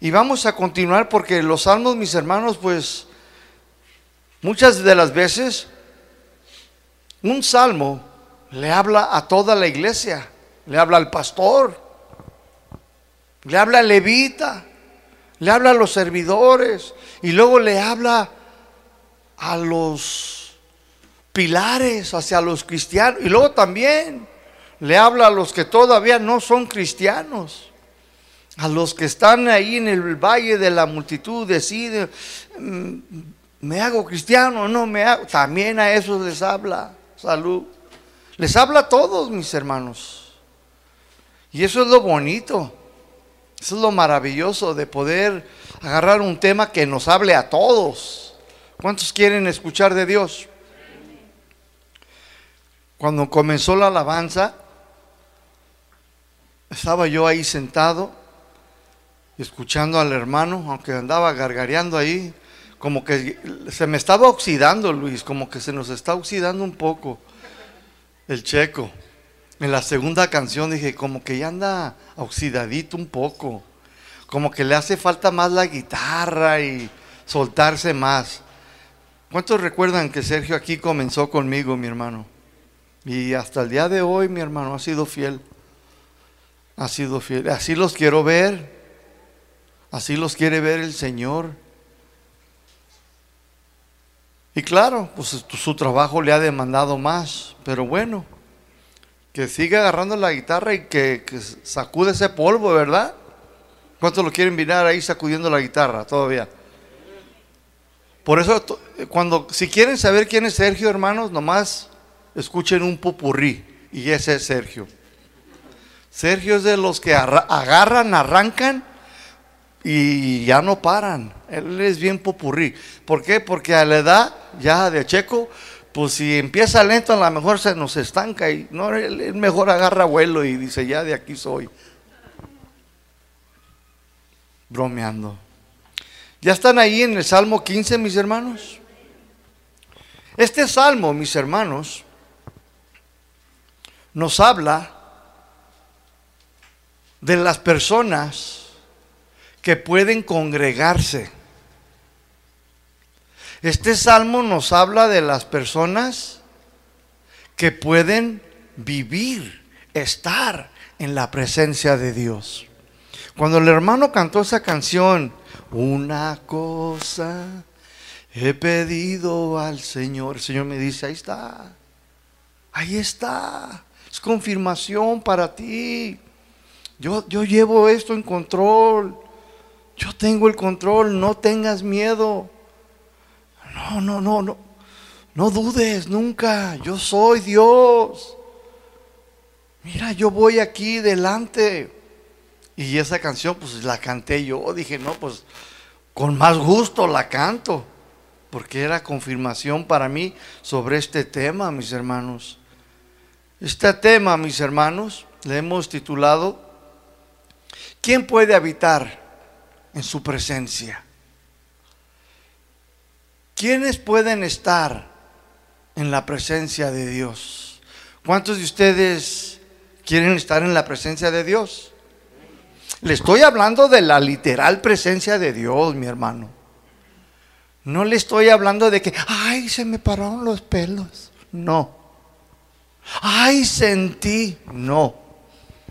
Y vamos a continuar porque los salmos, mis hermanos, pues muchas de las veces un salmo le habla a toda la iglesia, le habla al pastor, le habla al levita, le habla a los servidores y luego le habla a los pilares, hacia los cristianos y luego también le habla a los que todavía no son cristianos. A los que están ahí en el valle de la multitud deciden, mm, me hago cristiano, no me hago. También a esos les habla. Salud. Les habla a todos, mis hermanos. Y eso es lo bonito. Eso es lo maravilloso de poder agarrar un tema que nos hable a todos. ¿Cuántos quieren escuchar de Dios? Cuando comenzó la alabanza, estaba yo ahí sentado, escuchando al hermano, aunque andaba gargareando ahí, como que se me estaba oxidando, Luis, como que se nos está oxidando un poco el checo. En la segunda canción dije, como que ya anda oxidadito un poco, como que le hace falta más la guitarra y soltarse más. ¿Cuántos recuerdan que Sergio aquí comenzó conmigo, mi hermano? Y hasta el día de hoy, mi hermano, ha sido fiel ha sido fiel. Así los quiero ver. Así los quiere ver el Señor. Y claro, pues su trabajo le ha demandado más, pero bueno, que siga agarrando la guitarra y que, sacude ese polvo, ¿verdad? ¿Cuántos lo quieren mirar ahí sacudiendo la guitarra todavía? Por eso, cuando, si quieren saber quién es Sergio, hermanos, nomás escuchen un pupurrí y ese es Sergio. Sergio es de los que agarran, arrancan y ya no paran. Él es bien popurrí. ¿Por qué? Porque a la edad ya de Checo, pues si empieza lento, a lo mejor se nos estanca y no, él mejor agarra vuelo y dice, ya de aquí soy. Bromeando. ¿Ya están ahí en el Salmo 15, mis hermanos? Este salmo, mis hermanos, nos habla de las personas que pueden congregarse. Este salmo nos habla de las personas que pueden vivir, estar en la presencia de Dios. Cuando el hermano cantó esa canción, una cosa he pedido al Señor, el Señor me dice, ahí está, ahí está, es confirmación para ti. Yo, llevo esto en control. Yo tengo el control. No tengas miedo. No, no, no, no. No dudes nunca. Yo soy Dios. Mira, yo voy aquí delante. Y esa canción, pues la canté yo. Dije, no, pues con más gusto la canto. Porque era confirmación para mí sobre este tema, mis hermanos. Este tema, mis hermanos, le hemos titulado ¿Quién puede habitar en su presencia? ¿Quiénes pueden estar en la presencia de Dios? ¿Cuántos de ustedes quieren estar en la presencia de Dios? Le estoy hablando de la literal presencia de Dios, mi hermano. No le estoy hablando de que, ay, se me pararon los pelos. No. Ay, sentí. No.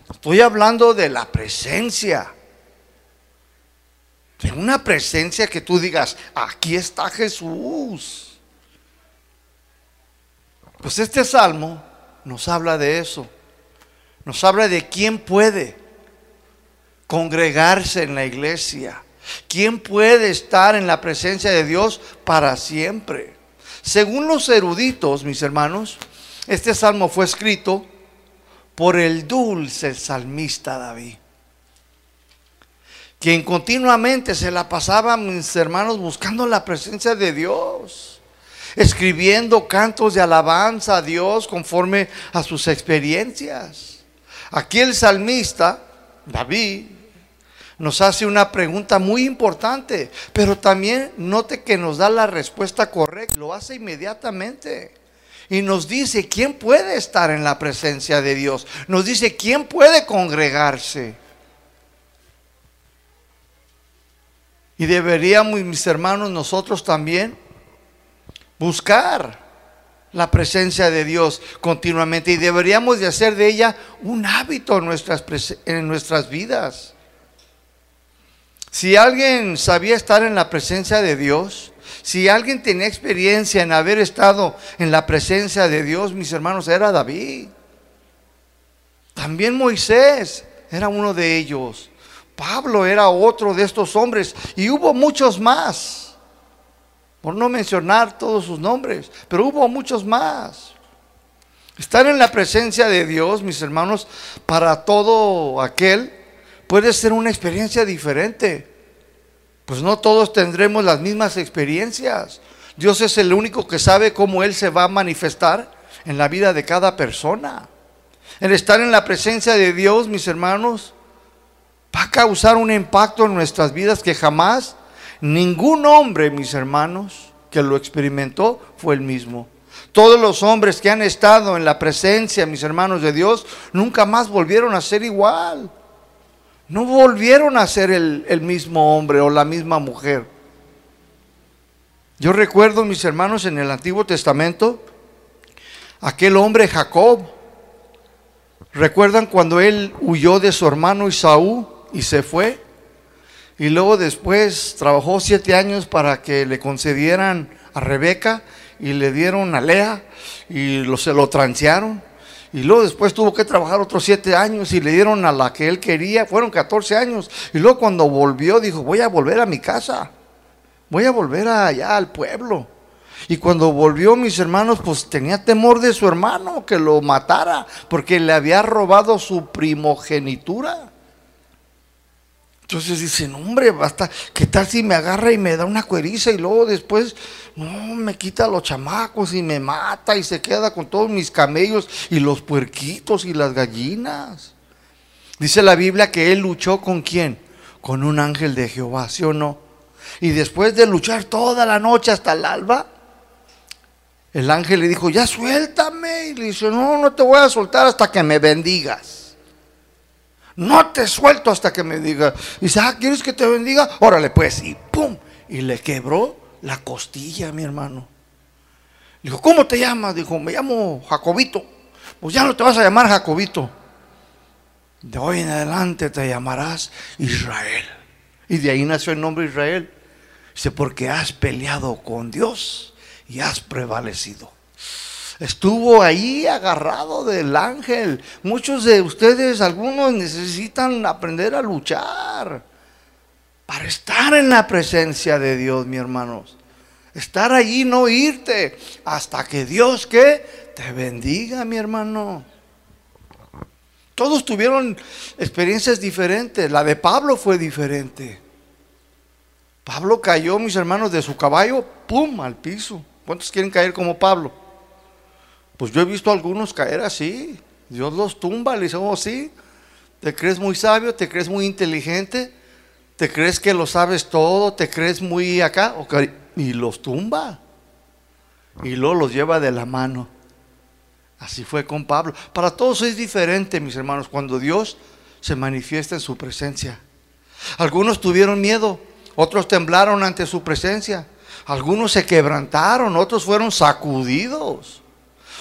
Estoy hablando de la presencia. De una presencia que tú digas, aquí está Jesús. Pues este salmo nos habla de eso. Nos habla de quién puede congregarse en la iglesia. ¿Quién puede estar en la presencia de Dios para siempre? Según los eruditos, mis hermanos, este salmo fue escrito por el dulce salmista David, quien continuamente se la pasaba, mis hermanos, buscando la presencia de Dios, escribiendo cantos de alabanza a Dios conforme a sus experiencias. Aquí el salmista, David, nos hace una pregunta muy importante, pero también note que nos da la respuesta correcta, lo hace inmediatamente y nos dice quién puede estar en la presencia de Dios. Nos dice quién puede congregarse. Y deberíamos, mis hermanos, nosotros también buscar la presencia de Dios continuamente y deberíamos de hacer de ella un hábito en nuestras, en nuestras vidas. Si alguien sabía estar en la presencia de Dios, si alguien tenía experiencia en haber estado en la presencia de Dios, mis hermanos, era David. También Moisés era uno de ellos. Pablo era otro de estos hombres y hubo muchos más por no mencionar todos sus nombres, pero hubo muchos más. Estar en la presencia de Dios, mis hermanos, para todo aquel puede ser una experiencia diferente. Pues no todos tendremos las mismas experiencias. Dios es el único que sabe cómo Él se va a manifestar en la vida de cada persona. El estar en la presencia de Dios, mis hermanos, va a causar un impacto en nuestras vidas que jamás Ningún hombre, mis hermanos, que lo experimentó fue el mismo. Todos los hombres que han estado en la presencia, mis hermanos de Dios, nunca más volvieron a ser igual. No volvieron a ser el, mismo hombre o la misma mujer. Yo recuerdo, mis hermanos, en el Antiguo Testamento, aquel hombre Jacob. ¿Recuerdan cuando él huyó de su hermano Isaú y se fue? Y luego después trabajó siete años para que le concedieran a Rebeca y le dieron a Lea y lo, se lo transearon. Y luego después tuvo que trabajar otros siete años y le dieron a la que él quería. Fueron 14 años. Y luego cuando volvió dijo, voy a volver a mi casa. Voy a volver allá al pueblo. Y cuando volvió mis hermanos, pues tenía temor de su hermano que lo matara porque le había robado su primogenitura. Entonces dicen, hombre, basta, ¿qué tal si me agarra y me da una cueriza y luego después, no, me quita los chamacos y me mata y se queda con todos mis camellos y los puerquitos y las gallinas? Dice la Biblia que él luchó con quién? Con un ángel de Jehová, ¿sí o no? Y después de luchar toda la noche hasta el alba, el ángel le dijo, ya suéltame. Y le dice, no, no te voy a soltar hasta que me bendigas no te suelto hasta que me diga. Y dice, ah, ¿quieres que te bendiga? Órale, pues, y pum, y le quebró la costilla, mi hermano. Dijo, ¿cómo te llamas? Dijo, me llamo Jacobito. Pues ya no te vas a llamar Jacobito. De hoy en adelante te llamarás Israel. Y de ahí nació el nombre Israel. Dice, porque has peleado con Dios y has prevalecido. Estuvo ahí agarrado del ángel. Muchos de ustedes, algunos necesitan aprender a luchar para estar en la presencia de Dios, mi hermanos. Estar allí, no irte hasta que Dios que te bendiga, mi hermano. Todos tuvieron experiencias diferentes. La de Pablo fue diferente. Pablo cayó, mis hermanos, de su caballo, ¡pum!, al piso. ¿Cuántos quieren caer como Pablo? Pues yo he visto a algunos caer así. Dios los tumba, le dice, oh sí, te crees muy sabio, te crees muy inteligente, te crees que lo sabes todo, te crees muy acá, y los tumba. Y luego los lleva de la mano. Así fue con Pablo. Para todos es diferente, mis hermanos, cuando Dios se manifiesta en su presencia. Algunos tuvieron miedo, otros temblaron ante su presencia, algunos se quebrantaron, otros fueron sacudidos.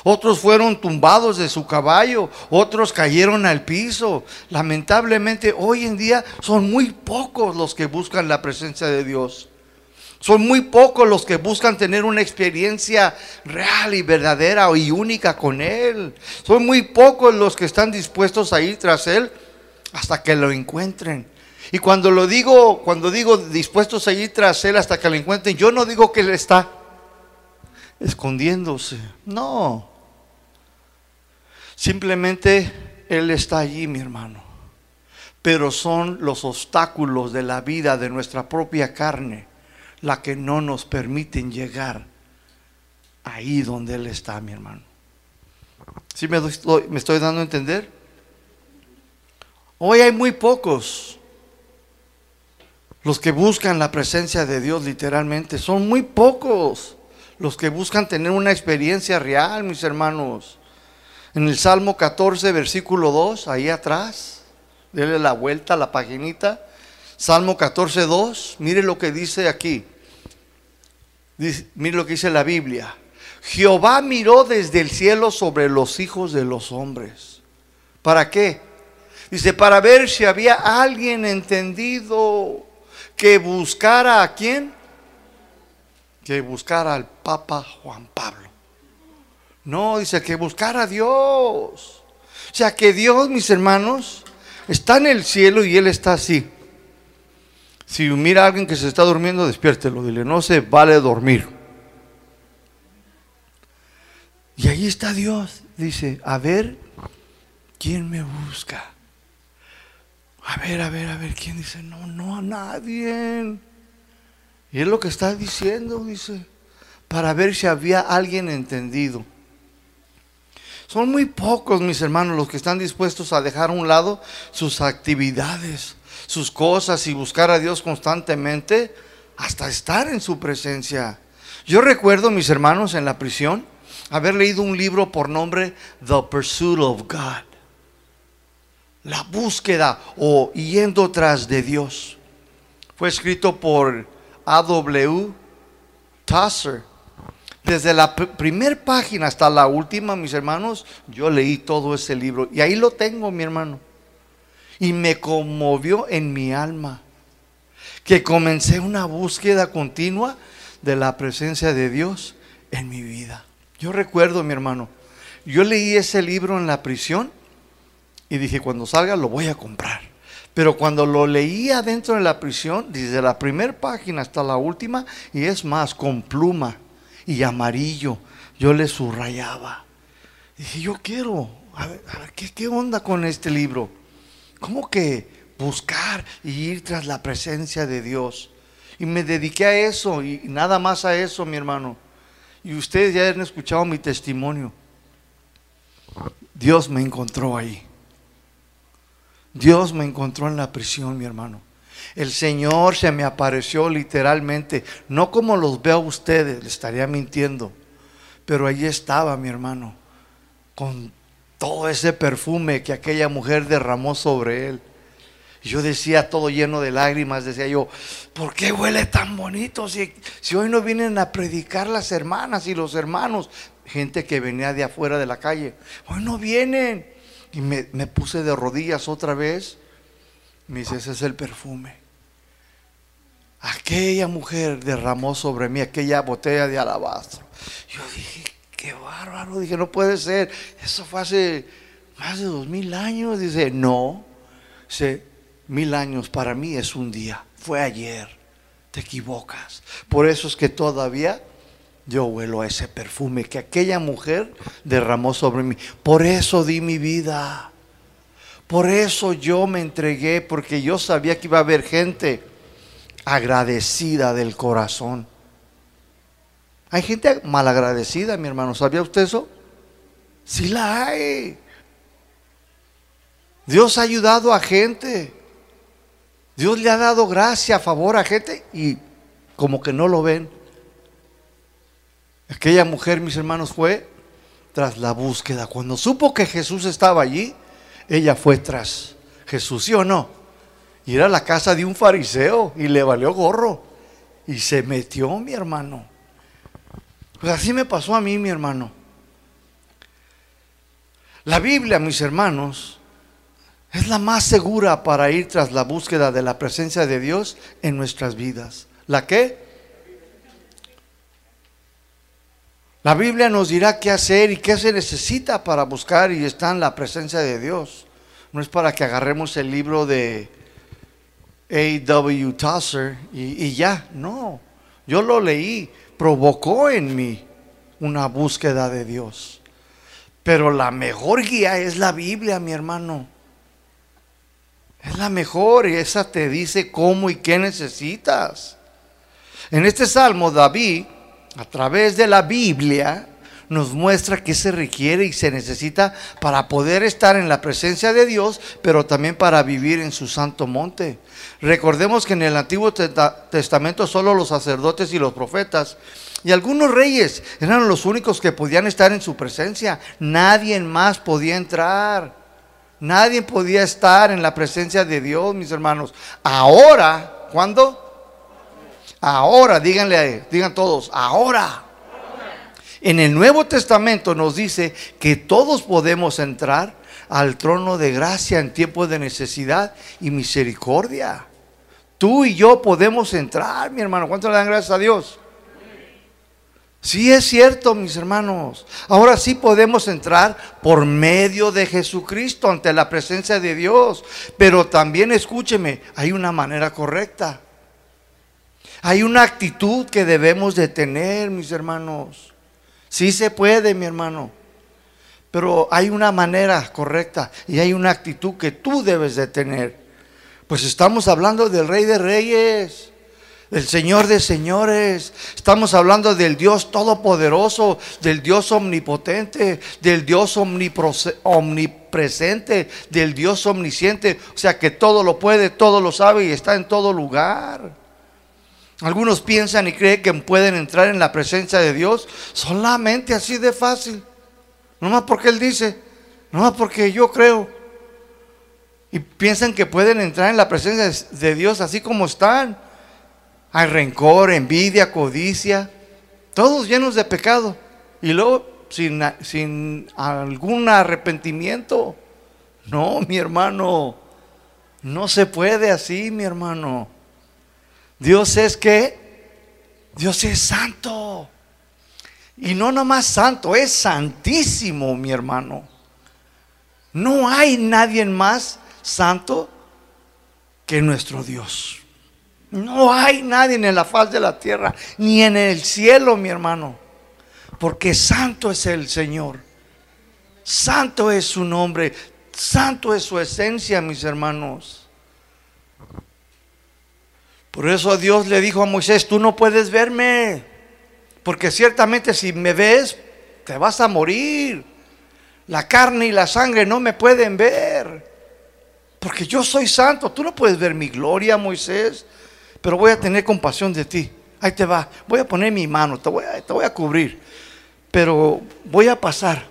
Otros fueron tumbados de su caballo, otros cayeron al piso. Lamentablemente hoy en día son muy pocos los que buscan la presencia de Dios. Son muy pocos los que buscan tener una experiencia real y verdadera y única con Él. Son muy pocos los que están dispuestos a ir tras Él hasta que lo encuentren. Y cuando lo digo, cuando digo dispuestos a ir tras Él hasta que lo encuentren, yo no digo que Él está escondiéndose. No. Simplemente Él está allí, mi hermano. Pero son los obstáculos de la vida de nuestra propia carne la que no nos permiten llegar ahí donde Él está, mi hermano. ¿Sí me, me estoy dando a entender? Hoy hay muy pocos los que buscan la presencia de Dios literalmente. Son muy pocos los que buscan tener una experiencia real, mis hermanos. En el Salmo 14, versículo 2, ahí atrás, déle la vuelta a la paginita. Salmo 14, 2, mire lo que dice aquí. mire lo que dice la Biblia. Jehová miró desde el cielo sobre los hijos de los hombres. ¿Para qué? Dice, para ver si había alguien entendido que buscara a quién? Que buscara al Papa Juan Pablo. No, dice que buscara a Dios. O sea que Dios, mis hermanos, está en el cielo y Él está así. Si mira a alguien que se está durmiendo, despiértelo. Dile, no se vale dormir. Y ahí está Dios. Dice, a ver, ¿quién me busca? A ver, a ver, a ver, ¿quién dice? No, no a nadie. Y es lo que está diciendo, dice, para ver si había alguien entendido. Son muy pocos, mis hermanos, los que están dispuestos a dejar a un lado sus actividades, sus cosas y buscar a Dios constantemente hasta estar en su presencia. Yo recuerdo, mis hermanos, en la prisión, haber leído un libro por nombre The Pursuit of God. La búsqueda o yendo tras de Dios. Fue escrito por A.W. Tusser. Desde la primera página hasta la última, mis hermanos, yo leí todo ese libro. Y ahí lo tengo, mi hermano. Y me conmovió en mi alma. Que comencé una búsqueda continua de la presencia de Dios en mi vida. Yo recuerdo, mi hermano, yo leí ese libro en la prisión y dije, cuando salga lo voy a comprar. Pero cuando lo leía dentro de la prisión, desde la primera página hasta la última, y es más, con pluma, y amarillo. Yo le subrayaba. Dije, yo quiero, a ver, ¿qué, ¿qué, onda con este libro? ¿Cómo que buscar y ir tras la presencia de Dios? Y me dediqué a eso y nada más a eso, mi hermano. Y ustedes ya han escuchado mi testimonio. Dios me encontró ahí. Dios me encontró en la prisión, mi hermano. El Señor se me apareció literalmente, no como los veo a ustedes, le estaría mintiendo, pero allí estaba mi hermano, con todo ese perfume que aquella mujer derramó sobre él. Yo decía todo lleno de lágrimas, decía yo, ¿por qué huele tan bonito? Si, si, hoy no vienen a predicar las hermanas y los hermanos, gente que venía de afuera de la calle, hoy no vienen. Y me, puse de rodillas otra vez me dice, ese es el perfume. Aquella mujer derramó sobre mí aquella botella de alabastro. Yo dije, qué bárbaro. Dije, no puede ser. Eso fue hace más de dos mil años. Dice, no. Dice, mil años para mí es un día. Fue ayer. Te equivocas. Por eso es que todavía yo huelo a ese perfume que aquella mujer derramó sobre mí. Por eso di mi vida. Por eso yo me entregué, porque yo sabía que iba a haber gente agradecida del corazón. Hay gente malagradecida, mi hermano. ¿Sabía usted eso? Sí la hay. Dios ha ayudado a gente. Dios le ha dado gracia, favor a gente y como que no lo ven. Aquella mujer, mis hermanos, fue tras la búsqueda. Cuando supo que Jesús estaba allí, ella fue tras Jesús, ¿sí o no? Y era la casa de un fariseo y le valió gorro. Y se metió, mi hermano. Pues así me pasó a mí, mi hermano. La Biblia, mis hermanos, es la más segura para ir tras la búsqueda de la presencia de Dios en nuestras vidas. ¿La qué? La Biblia nos dirá qué hacer y qué se necesita para buscar y estar en la presencia de Dios. No es para que agarremos el libro de A.W. Tosser y, y ya, no. Yo lo leí, provocó en mí una búsqueda de Dios. Pero la mejor guía es la Biblia, mi hermano. Es la mejor y esa te dice cómo y qué necesitas. En este salmo, David a través de la Biblia nos muestra qué se requiere y se necesita para poder estar en la presencia de Dios, pero también para vivir en su santo monte. Recordemos que en el Antiguo Testamento solo los sacerdotes y los profetas y algunos reyes eran los únicos que podían estar en su presencia. Nadie más podía entrar. Nadie podía estar en la presencia de Dios, mis hermanos. Ahora, ¿cuándo? Ahora, díganle, digan todos, ahora. En el Nuevo Testamento nos dice que todos podemos entrar al trono de gracia en tiempos de necesidad y misericordia. Tú y yo podemos entrar, mi hermano. ¿Cuánto le dan gracias a Dios? Sí es cierto, mis hermanos. Ahora sí podemos entrar por medio de Jesucristo ante la presencia de Dios. Pero también escúcheme, hay una manera correcta. Hay una actitud que debemos de tener, mis hermanos. Sí se puede, mi hermano. Pero hay una manera correcta y hay una actitud que tú debes de tener. Pues estamos hablando del Rey de Reyes, del Señor de Señores. Estamos hablando del Dios Todopoderoso, del Dios Omnipotente, del Dios omnipresente, del Dios omnisciente. O sea que todo lo puede, todo lo sabe y está en todo lugar. Algunos piensan y creen que pueden entrar en la presencia de Dios solamente así de fácil. No más porque Él dice, no más porque yo creo. Y piensan que pueden entrar en la presencia de Dios así como están. Hay rencor, envidia, codicia, todos llenos de pecado. Y luego sin, sin algún arrepentimiento. No, mi hermano, no se puede así, mi hermano. Dios es que, Dios es santo. Y no nomás santo, es santísimo, mi hermano. No hay nadie más santo que nuestro Dios. No hay nadie en la faz de la tierra, ni en el cielo, mi hermano. Porque santo es el Señor. Santo es su nombre. Santo es su esencia, mis hermanos. Por eso Dios le dijo a Moisés, tú no puedes verme, porque ciertamente si me ves, te vas a morir. La carne y la sangre no me pueden ver, porque yo soy santo. Tú no puedes ver mi gloria, Moisés, pero voy a tener compasión de ti. Ahí te va, voy a poner mi mano, te voy a, te voy a cubrir, pero voy a pasar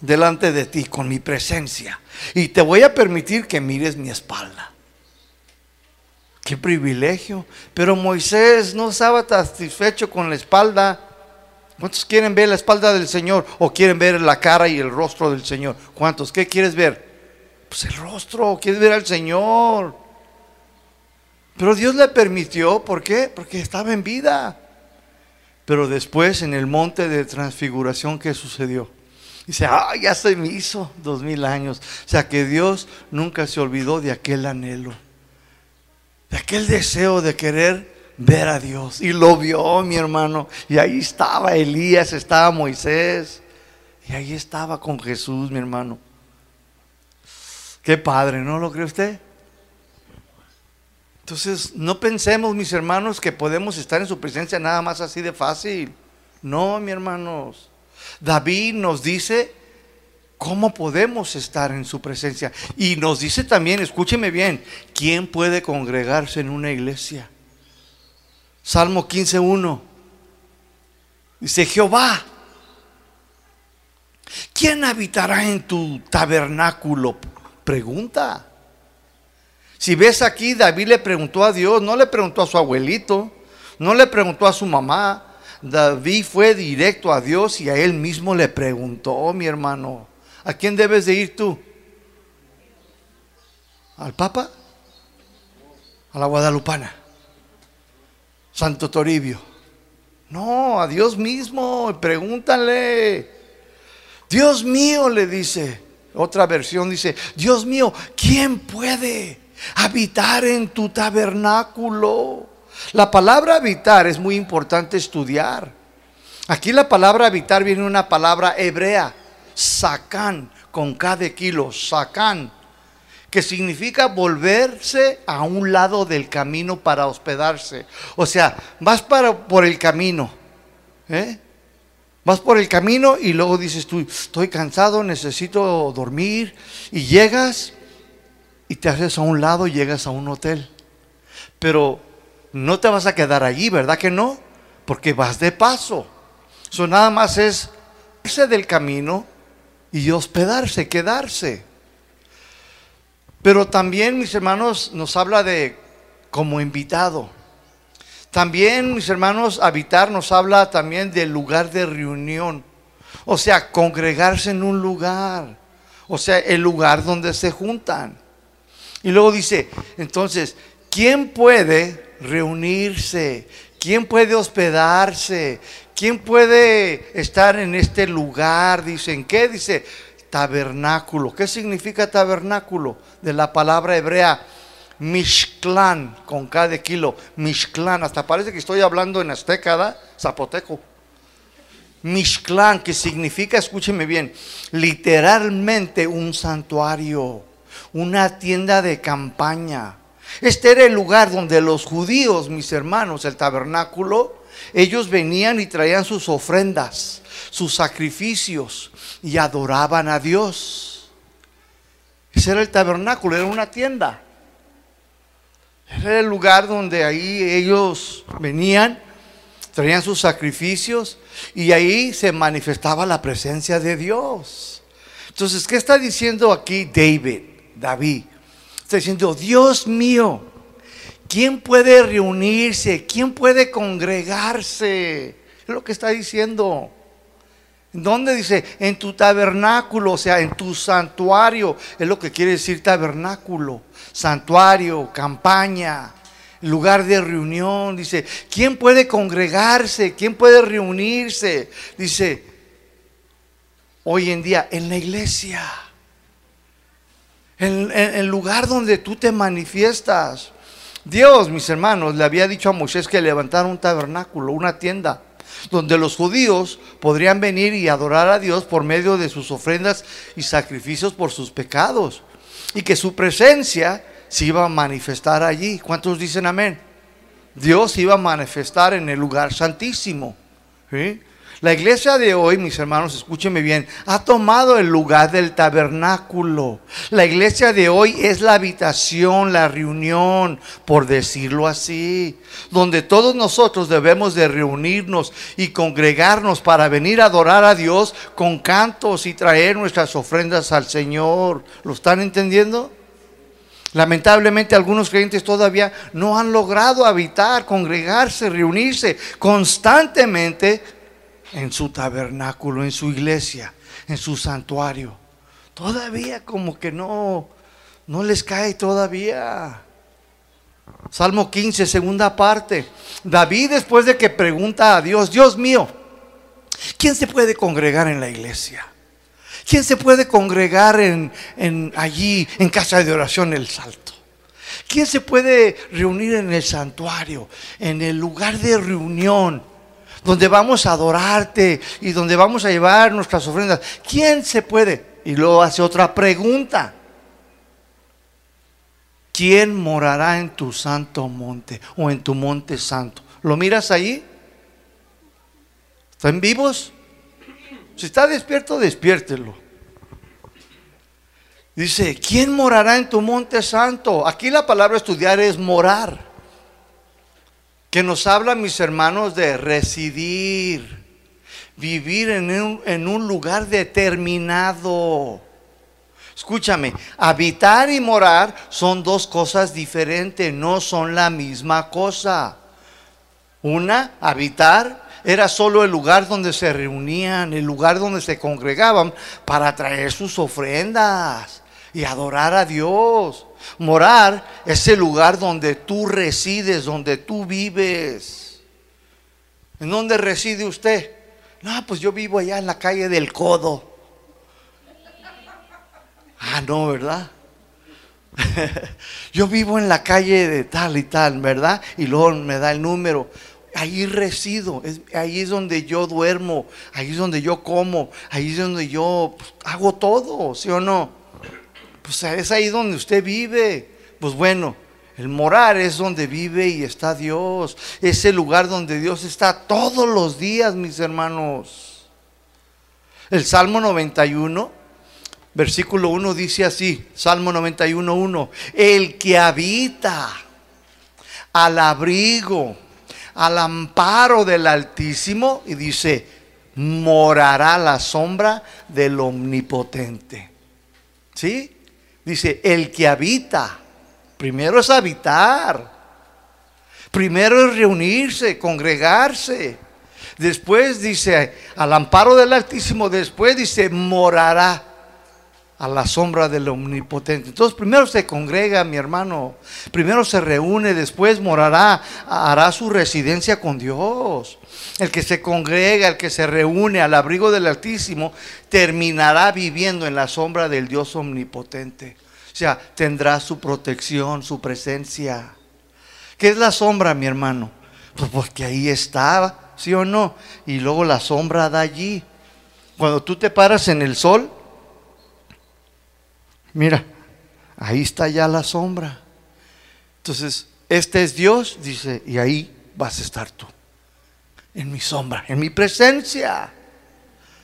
delante de ti con mi presencia y te voy a permitir que mires mi espalda. Qué privilegio. Pero Moisés no estaba satisfecho con la espalda. ¿Cuántos quieren ver la espalda del Señor o quieren ver la cara y el rostro del Señor? ¿Cuántos? ¿Qué quieres ver? Pues el rostro, quieres ver al Señor. Pero Dios le permitió, ¿por qué? Porque estaba en vida. Pero después en el monte de transfiguración, ¿qué sucedió? Dice, ah, ya se me hizo dos mil años. O sea que Dios nunca se olvidó de aquel anhelo aquel deseo de querer ver a Dios. Y lo vio, mi hermano. Y ahí estaba Elías, estaba Moisés. Y ahí estaba con Jesús, mi hermano. Qué padre, ¿no lo cree usted? Entonces, no pensemos, mis hermanos, que podemos estar en su presencia nada más así de fácil. No, mi hermanos. David nos dice ¿Cómo podemos estar en su presencia? Y nos dice también, escúcheme bien, ¿quién puede congregarse en una iglesia? Salmo 15.1. Dice Jehová, ¿quién habitará en tu tabernáculo? Pregunta. Si ves aquí, David le preguntó a Dios, no le preguntó a su abuelito, no le preguntó a su mamá. David fue directo a Dios y a él mismo le preguntó, mi hermano. ¿A quién debes de ir tú? ¿Al Papa? ¿A la Guadalupana? Santo Toribio. No, a Dios mismo, pregúntale. Dios mío, le dice. Otra versión dice, Dios mío, ¿quién puede habitar en tu tabernáculo? La palabra habitar es muy importante estudiar. Aquí la palabra habitar viene una palabra hebrea sacán, con cada kilo, sacán, que significa volverse a un lado del camino para hospedarse. O sea, vas para, por el camino, ¿eh? Vas por el camino y luego dices tú, estoy cansado, necesito dormir. Y llegas y te haces a un lado y llegas a un hotel. Pero no te vas a quedar allí, ¿verdad que no? Porque vas de paso. Eso nada más es irse del camino y hospedarse, quedarse. Pero también, mis hermanos, nos habla de como invitado. También, mis hermanos, habitar nos habla también del lugar de reunión. O sea, congregarse en un lugar. O sea, el lugar donde se juntan. Y luego dice, entonces, ¿quién puede reunirse? ¿Quién puede hospedarse? ¿Quién puede estar en este lugar? Dicen, ¿qué? Dice, tabernáculo. ¿Qué significa tabernáculo? De la palabra hebrea, Mishklán, con cada kilo. Mishklán, hasta parece que estoy hablando en azteca, zapoteco. Mishklán, que significa, escúcheme bien, literalmente un santuario, una tienda de campaña. Este era el lugar donde los judíos, mis hermanos, el tabernáculo, ellos venían y traían sus ofrendas, sus sacrificios y adoraban a Dios. Ese era el tabernáculo, era una tienda. Era el lugar donde ahí ellos venían traían sus sacrificios y ahí se manifestaba la presencia de Dios. Entonces, ¿qué está diciendo aquí David, David? Está diciendo, Dios mío, ¿quién puede reunirse? ¿Quién puede congregarse? Es lo que está diciendo. ¿Dónde dice? En tu tabernáculo, o sea, en tu santuario. Es lo que quiere decir tabernáculo. Santuario, campaña lugar de reunión. Dice, ¿quién puede congregarse? ¿Quién puede reunirse? Dice, hoy en día en la iglesia, en el lugar donde tú te manifiestas. Dios, mis hermanos, le había dicho a Moisés que levantara un tabernáculo, una tienda, donde los judíos podrían venir y adorar a Dios por medio de sus ofrendas y sacrificios por sus pecados. Y que su presencia se iba a manifestar allí. ¿Cuántos dicen amén? Dios iba a manifestar en el lugar santísimo. La iglesia de hoy, mis hermanos, escúchenme bien, ha tomado el lugar del tabernáculo. La iglesia de hoy es la habitación, la reunión, por decirlo así, donde todos nosotros debemos de reunirnos y congregarnos para venir a adorar a Dios con cantos y traer nuestras ofrendas al Señor. ¿Lo están entendiendo? Lamentablemente algunos creyentes todavía no han logrado habitar, congregarse, reunirse constantemente en su tabernáculo, en su iglesia, en su santuario. Todavía como que no, no les cae todavía. Salmo 15, segunda parte. David después de que pregunta a Dios, Dios mío, ¿quién se puede congregar en la iglesia? ¿Quién se puede congregar en, allí en casa de oración El Salto? ¿Quién se puede reunir en el santuario, en el lugar de reunión, donde vamos a adorarte y donde vamos a llevar nuestras ofrendas? ¿Quién se puede? Y luego hace otra pregunta. ¿Quién morará en tu santo monte o en tu monte santo? ¿Lo miras ahí? ¿Están vivos? Si está despierto, despiértelo. Dice, ¿quién morará en tu monte santo? Aquí la palabra estudiar es morar. Que nos habla, mis hermanos, de residir, vivir en un, en un lugar determinado. Escúchame, habitar y morar son dos cosas diferentes, no son la misma cosa. Una, habitar era solo el lugar donde se reunían, el lugar donde se congregaban para traer sus ofrendas y adorar a Dios. Morar es el lugar donde tú resides, donde tú vives. ¿En dónde reside usted? No, pues yo vivo allá en la calle del Codo. Ah, no, ¿verdad? yo vivo en la calle de tal y tal, ¿verdad? Y luego me da el número ahí resido, ahí es donde yo duermo, ahí es donde yo como, ahí es donde yo pues, hago todo, ¿sí o no? Pues es ahí donde usted vive. Pues bueno, el morar es donde vive y está Dios, es el lugar donde Dios está todos los días, mis hermanos. El Salmo 91, versículo 1 dice así, Salmo 91, 1, el que habita al abrigo al amparo del Altísimo y dice, morará la sombra del Omnipotente. ¿Sí? Dice, el que habita. Primero es habitar. Primero es reunirse, congregarse. Después dice, al amparo del Altísimo, después dice, morará a la sombra del Omnipotente. Entonces primero se congrega, mi hermano, primero se reúne, después morará, hará su residencia con Dios. El que se congrega, el que se reúne al abrigo del Altísimo, terminará viviendo en la sombra del Dios Omnipotente. O sea, tendrá su protección, su presencia. ¿Qué es la sombra, mi hermano? Pues porque ahí estaba ¿sí o no? Y luego la sombra da allí. Cuando tú te paras en el sol, mira, ahí está ya la sombra. Entonces, este es Dios, dice, y ahí vas a estar tú, en mi sombra, en mi presencia.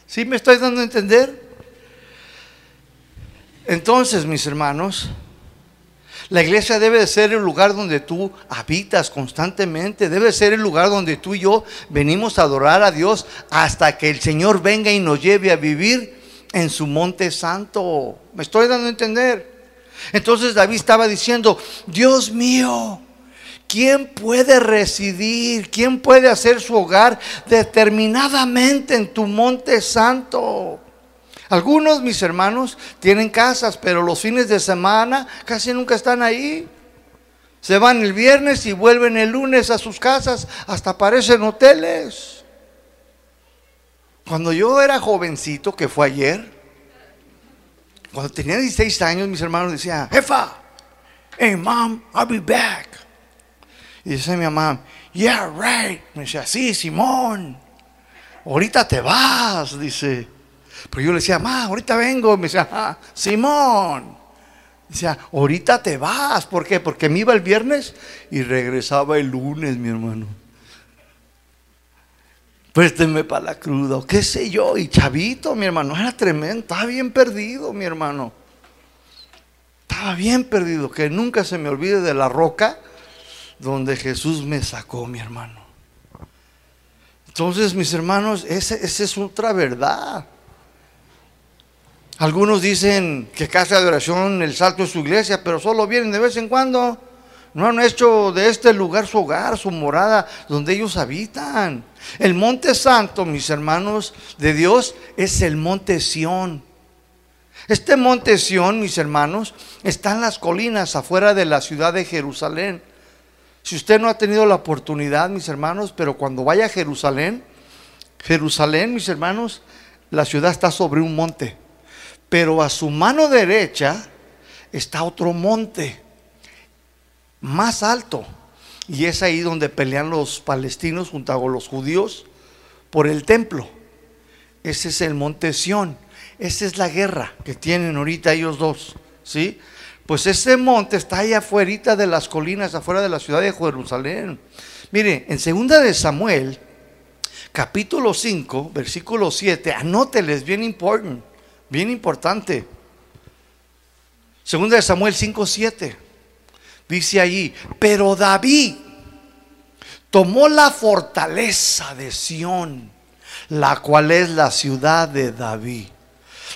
¿Sí me estoy dando a entender? Entonces, mis hermanos, la iglesia debe de ser el lugar donde tú habitas constantemente, debe ser el lugar donde tú y yo venimos a adorar a Dios hasta que el Señor venga y nos lleve a vivir en su monte santo. ¿Me estoy dando a entender? Entonces David estaba diciendo, Dios mío, ¿quién puede residir? ¿Quién puede hacer su hogar determinadamente en tu monte santo? Algunos, mis hermanos, tienen casas, pero los fines de semana casi nunca están ahí. Se van el viernes y vuelven el lunes a sus casas, hasta aparecen hoteles. Cuando yo era jovencito, que fue ayer, cuando tenía 16 años, mis hermanos decían, jefa, hey mom, I'll be back. Y dice mi mamá, yeah, right. Me decía, sí, Simón, ahorita te vas, dice. Pero yo le decía, ma, ahorita vengo. Me decía, ah, Simón. Decía, ahorita te vas. ¿Por qué? Porque me iba el viernes y regresaba el lunes, mi hermano. Présteme para la cruda, qué sé yo. Y chavito, mi hermano, era tremendo. Estaba bien perdido, mi hermano. Estaba bien perdido. Que nunca se me olvide de la roca donde Jesús me sacó, mi hermano. Entonces, mis hermanos, esa es otra verdad. Algunos dicen que casa de oración, el salto es su iglesia, pero solo vienen de vez en cuando. No han hecho de este lugar su hogar, su morada, donde ellos habitan. El monte santo, mis hermanos de Dios, es el monte Sión. Este monte Sión, mis hermanos, está en las colinas afuera de la ciudad de Jerusalén. Si usted no ha tenido la oportunidad, mis hermanos, pero cuando vaya a Jerusalén, Jerusalén, mis hermanos, la ciudad está sobre un monte. Pero a su mano derecha está otro monte más alto. Y es ahí donde pelean los palestinos junto con los judíos por el templo. Ese es el monte Sión. Esa es la guerra que tienen ahorita ellos dos. ¿Sí? Pues ese monte está ahí afuera de las colinas, afuera de la ciudad de Jerusalén. Mire, en segunda de Samuel, capítulo 5, versículo 7, anóteles, bien importante. Bien importante. Segunda de Samuel 5:7. Dice allí, pero David tomó la fortaleza de Sión, la cual es la ciudad de David.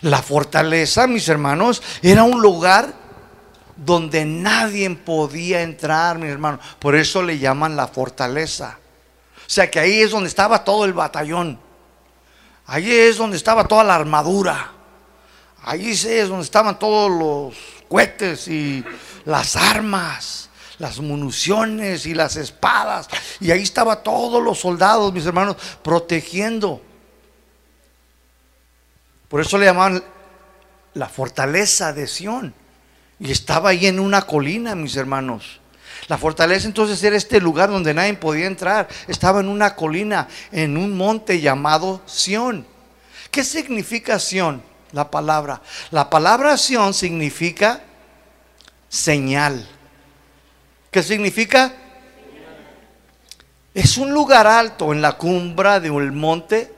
La fortaleza, mis hermanos, era un lugar donde nadie podía entrar, mis hermanos. Por eso le llaman la fortaleza. O sea que ahí es donde estaba todo el batallón. Ahí es donde estaba toda la armadura. Allí es donde estaban todos los cohetes y las armas, las municiones y las espadas. Y ahí estaban todos los soldados, mis hermanos, protegiendo. Por eso le llamaban la fortaleza de Sión. Y estaba ahí en una colina, mis hermanos. La fortaleza entonces era este lugar donde nadie podía entrar. Estaba en una colina, en un monte llamado Sión. ¿Qué significa Sión? la palabra. La palabra Sión significa señal. ¿Qué significa? Es un lugar alto en la cumbre de un monte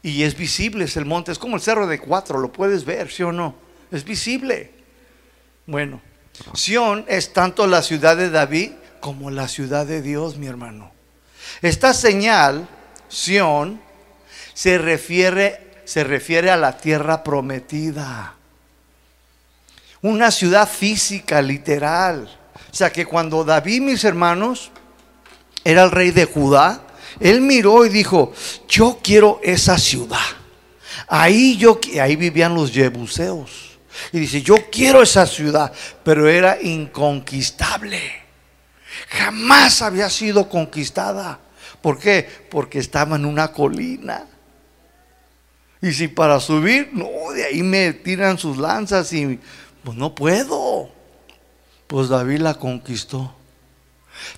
y es visible, es el monte, es como el cerro de cuatro, lo puedes ver, ¿sí o no? Es visible. Bueno, Sión es tanto la ciudad de David como la ciudad de Dios, mi hermano. Esta señal, Sión, se refiere se refiere a la tierra prometida. Una ciudad física, literal. O sea que cuando David, mis hermanos, era el rey de Judá, él miró y dijo, yo quiero esa ciudad. Ahí yo ahí vivían los jebuseos. Y dice, yo quiero esa ciudad, pero era inconquistable. Jamás había sido conquistada. ¿Por qué? Porque estaba en una colina. Y si para subir, no, de ahí me tiran sus lanzas y pues no puedo. Pues David la conquistó.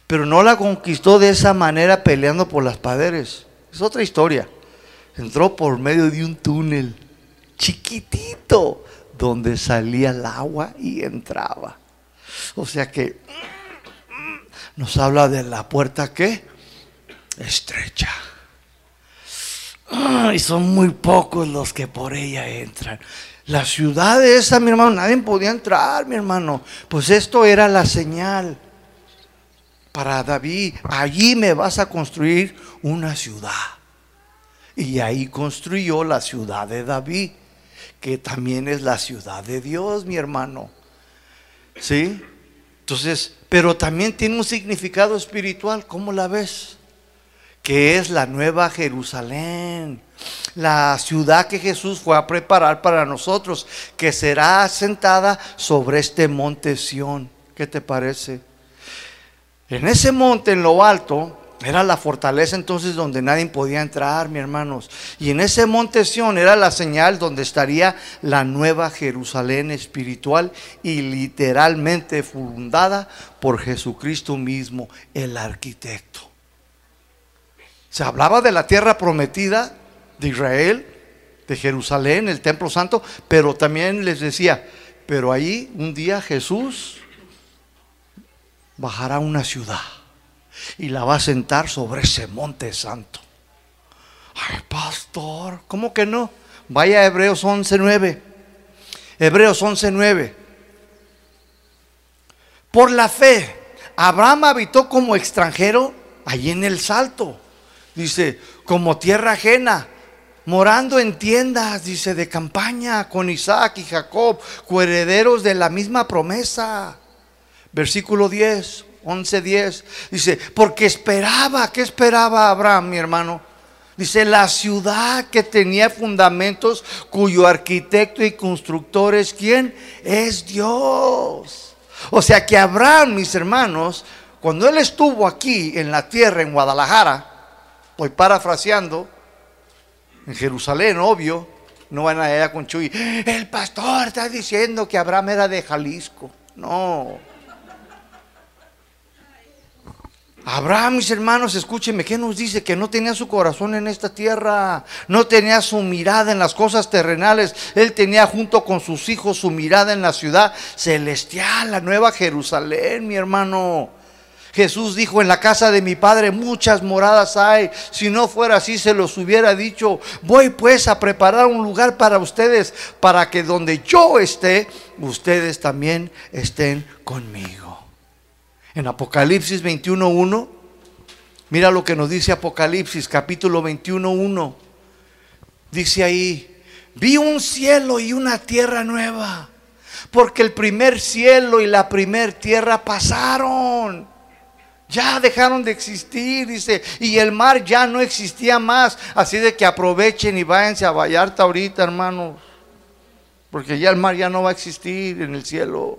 Pero no la conquistó de esa manera peleando por las paredes. Es otra historia. Entró por medio de un túnel chiquitito donde salía el agua y entraba. O sea que nos habla de la puerta que estrecha. Y son muy pocos los que por ella entran. La ciudad esa, mi hermano, nadie podía entrar, mi hermano. Pues esto era la señal para David. Allí me vas a construir una ciudad. Y ahí construyó la ciudad de David, que también es la ciudad de Dios, mi hermano. ¿Sí? Entonces, pero también tiene un significado espiritual. ¿Cómo la ves? que es la nueva Jerusalén, la ciudad que Jesús fue a preparar para nosotros, que será asentada sobre este monte Sión. ¿Qué te parece? En ese monte, en lo alto, era la fortaleza entonces donde nadie podía entrar, mi hermanos. Y en ese monte Sión era la señal donde estaría la nueva Jerusalén espiritual y literalmente fundada por Jesucristo mismo, el arquitecto. Se hablaba de la tierra prometida de Israel, de Jerusalén, el templo santo, pero también les decía, pero ahí un día Jesús bajará una ciudad y la va a sentar sobre ese monte santo. Ay, pastor, ¿cómo que no? Vaya a Hebreos 11:9. Hebreos 11:9. Por la fe, Abraham habitó como extranjero allí en el salto dice, como tierra ajena, morando en tiendas, dice, de campaña con Isaac y Jacob, coherederos de la misma promesa. Versículo 10, 11, 10, dice, porque esperaba, ¿qué esperaba Abraham, mi hermano? Dice, la ciudad que tenía fundamentos, cuyo arquitecto y constructor es quién? Es Dios. O sea que Abraham, mis hermanos, cuando él estuvo aquí en la tierra, en Guadalajara, Estoy parafraseando. En Jerusalén, obvio. No van allá con Chuy. El pastor está diciendo que Abraham era de Jalisco. No. Abraham, mis hermanos, escúchenme, ¿qué nos dice? Que no tenía su corazón en esta tierra, no tenía su mirada en las cosas terrenales, él tenía junto con sus hijos su mirada en la ciudad celestial, la nueva Jerusalén, mi hermano. Jesús dijo, en la casa de mi Padre muchas moradas hay. Si no fuera así, se los hubiera dicho. Voy pues a preparar un lugar para ustedes, para que donde yo esté, ustedes también estén conmigo. En Apocalipsis 21.1, mira lo que nos dice Apocalipsis capítulo 21.1. Dice ahí, vi un cielo y una tierra nueva, porque el primer cielo y la primer tierra pasaron ya dejaron de existir, dice, y el mar ya no existía más. Así de que aprovechen y váyanse a Vallarta ahorita, hermanos. Porque ya el mar ya no va a existir en el cielo.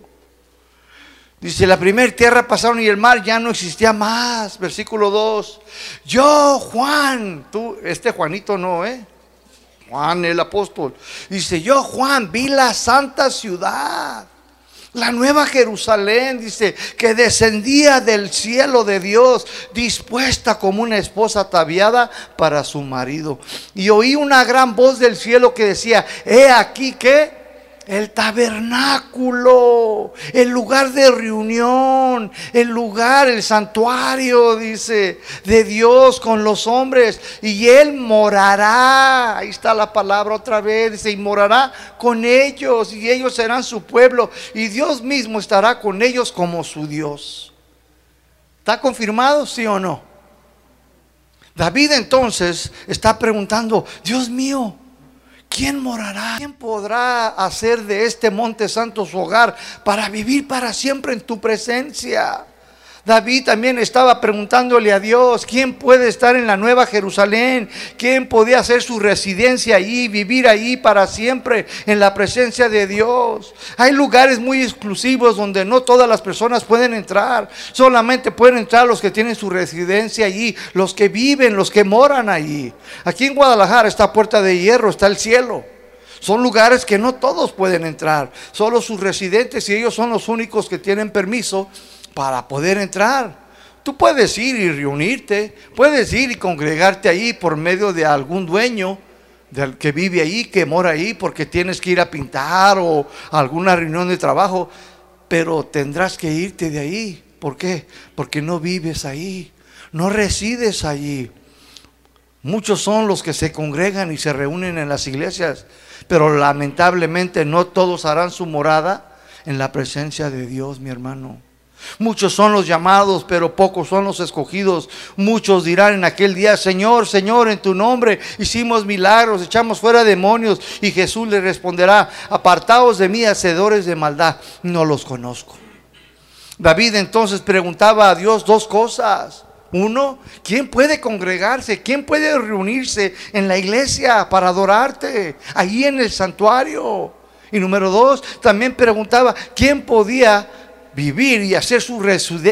Dice, la primera tierra pasaron y el mar ya no existía más. Versículo 2. Yo, Juan, tú, este Juanito no, ¿eh? Juan el apóstol. Dice, yo, Juan, vi la santa ciudad la nueva Jerusalén, dice, que descendía del cielo de Dios, dispuesta como una esposa ataviada para su marido. Y oí una gran voz del cielo que decía, he aquí que el tabernáculo, el lugar de reunión, el lugar, el santuario, dice, de Dios con los hombres. Y Él morará, ahí está la palabra otra vez, dice, y morará con ellos, y ellos serán su pueblo, y Dios mismo estará con ellos como su Dios. ¿Está confirmado, sí o no? David entonces está preguntando, Dios mío, ¿Quién morará? ¿Quién podrá hacer de este monte santo su hogar para vivir para siempre en tu presencia? David también estaba preguntándole a Dios, ¿quién puede estar en la nueva Jerusalén? ¿Quién podía hacer su residencia ahí, vivir ahí para siempre en la presencia de Dios? Hay lugares muy exclusivos donde no todas las personas pueden entrar, solamente pueden entrar los que tienen su residencia allí, los que viven, los que moran allí. Aquí en Guadalajara está Puerta de Hierro, está el cielo. Son lugares que no todos pueden entrar, solo sus residentes y ellos son los únicos que tienen permiso para poder entrar. Tú puedes ir y reunirte, puedes ir y congregarte ahí por medio de algún dueño del que vive ahí, que mora ahí, porque tienes que ir a pintar o a alguna reunión de trabajo, pero tendrás que irte de ahí. ¿Por qué? Porque no vives ahí, no resides allí. Muchos son los que se congregan y se reúnen en las iglesias, pero lamentablemente no todos harán su morada en la presencia de Dios, mi hermano. Muchos son los llamados, pero pocos son los escogidos. Muchos dirán en aquel día, Señor, Señor, en tu nombre hicimos milagros, echamos fuera demonios. Y Jesús le responderá, apartaos de mí, hacedores de maldad, no los conozco. David entonces preguntaba a Dios dos cosas. Uno, ¿quién puede congregarse? ¿Quién puede reunirse en la iglesia para adorarte? Ahí en el santuario. Y número dos, también preguntaba, ¿quién podía vivir y hacer su,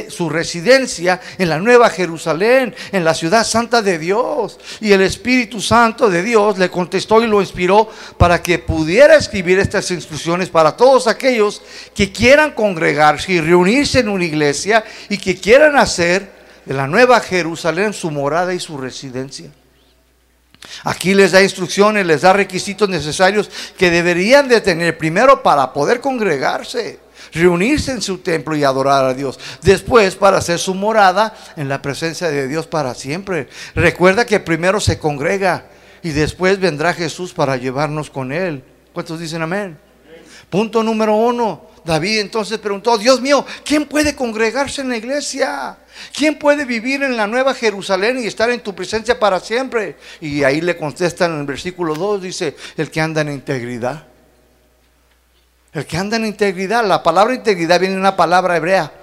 su, residencia en la nueva Jerusalén, en la ciudad santa de Dios. Y el Espíritu Santo de Dios le contestó y lo inspiró para que pudiera escribir estas instrucciones para todos aquellos que quieran congregarse y reunirse en una iglesia y que quieran hacer de la nueva Jerusalén su morada y su residencia. Aquí les da instrucciones, les da requisitos necesarios que deberían de tener primero para poder congregarse reunirse en su templo y adorar a Dios. Después para hacer su morada en la presencia de Dios para siempre. Recuerda que primero se congrega y después vendrá Jesús para llevarnos con él. ¿Cuántos dicen amén? Punto número uno. David entonces preguntó, Dios mío, ¿quién puede congregarse en la iglesia? ¿Quién puede vivir en la nueva Jerusalén y estar en tu presencia para siempre? Y ahí le contestan en el versículo 2, dice, el que anda en integridad. El que anda en integridad, la palabra integridad viene de una palabra hebrea,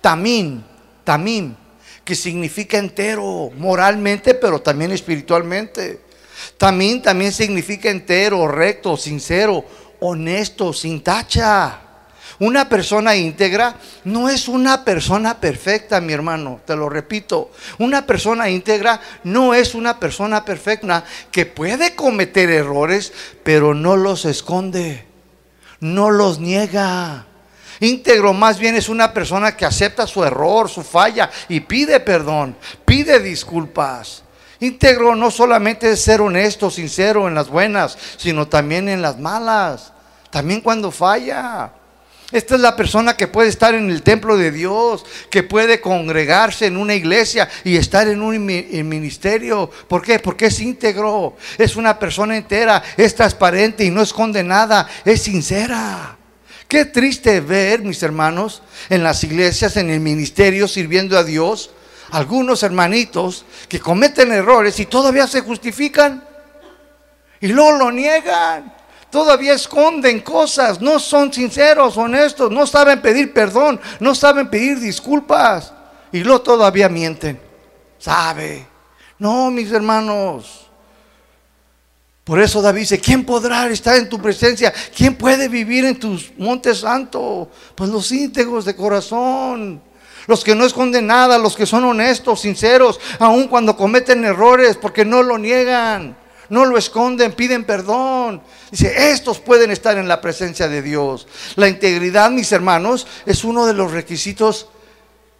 tamín, tamín, que significa entero, moralmente, pero también espiritualmente. Tamín también significa entero, recto, sincero, honesto, sin tacha. Una persona íntegra no es una persona perfecta, mi hermano, te lo repito. Una persona íntegra no es una persona perfecta que puede cometer errores, pero no los esconde no los niega. Íntegro más bien es una persona que acepta su error, su falla y pide perdón, pide disculpas. Íntegro no solamente es ser honesto, sincero en las buenas, sino también en las malas, también cuando falla. Esta es la persona que puede estar en el templo de Dios, que puede congregarse en una iglesia y estar en un ministerio. ¿Por qué? Porque es íntegro, es una persona entera, es transparente y no esconde nada, es sincera. Qué triste ver, mis hermanos, en las iglesias, en el ministerio, sirviendo a Dios, algunos hermanitos que cometen errores y todavía se justifican y luego lo niegan todavía esconden cosas, no son sinceros, honestos, no saben pedir perdón, no saben pedir disculpas y luego todavía mienten. ¿Sabe? No, mis hermanos. Por eso David dice, ¿quién podrá estar en tu presencia? ¿Quién puede vivir en tus montes santos? Pues los íntegros de corazón. Los que no esconden nada, los que son honestos, sinceros, aun cuando cometen errores, porque no lo niegan no lo esconden, piden perdón. Dice, estos pueden estar en la presencia de Dios. La integridad, mis hermanos, es uno de los requisitos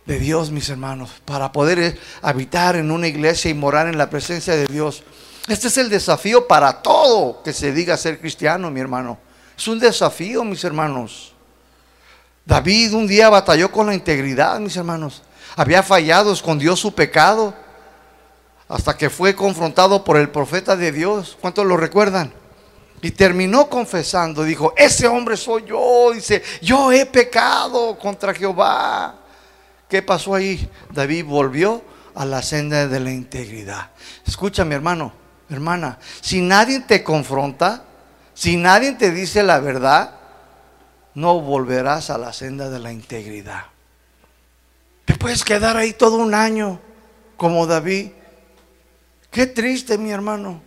de Dios, mis hermanos, para poder habitar en una iglesia y morar en la presencia de Dios. Este es el desafío para todo que se diga ser cristiano, mi hermano. Es un desafío, mis hermanos. David un día batalló con la integridad, mis hermanos. Había fallado, escondió su pecado hasta que fue confrontado por el profeta de Dios. ¿Cuántos lo recuerdan? Y terminó confesando, dijo, ese hombre soy yo, dice, yo he pecado contra Jehová. ¿Qué pasó ahí? David volvió a la senda de la integridad. Escucha, mi hermano, hermana, si nadie te confronta, Si nadie te dice la verdad, no volverás a la senda de la integridad. Te puedes quedar ahí todo un año como David. Qué triste, mi hermano.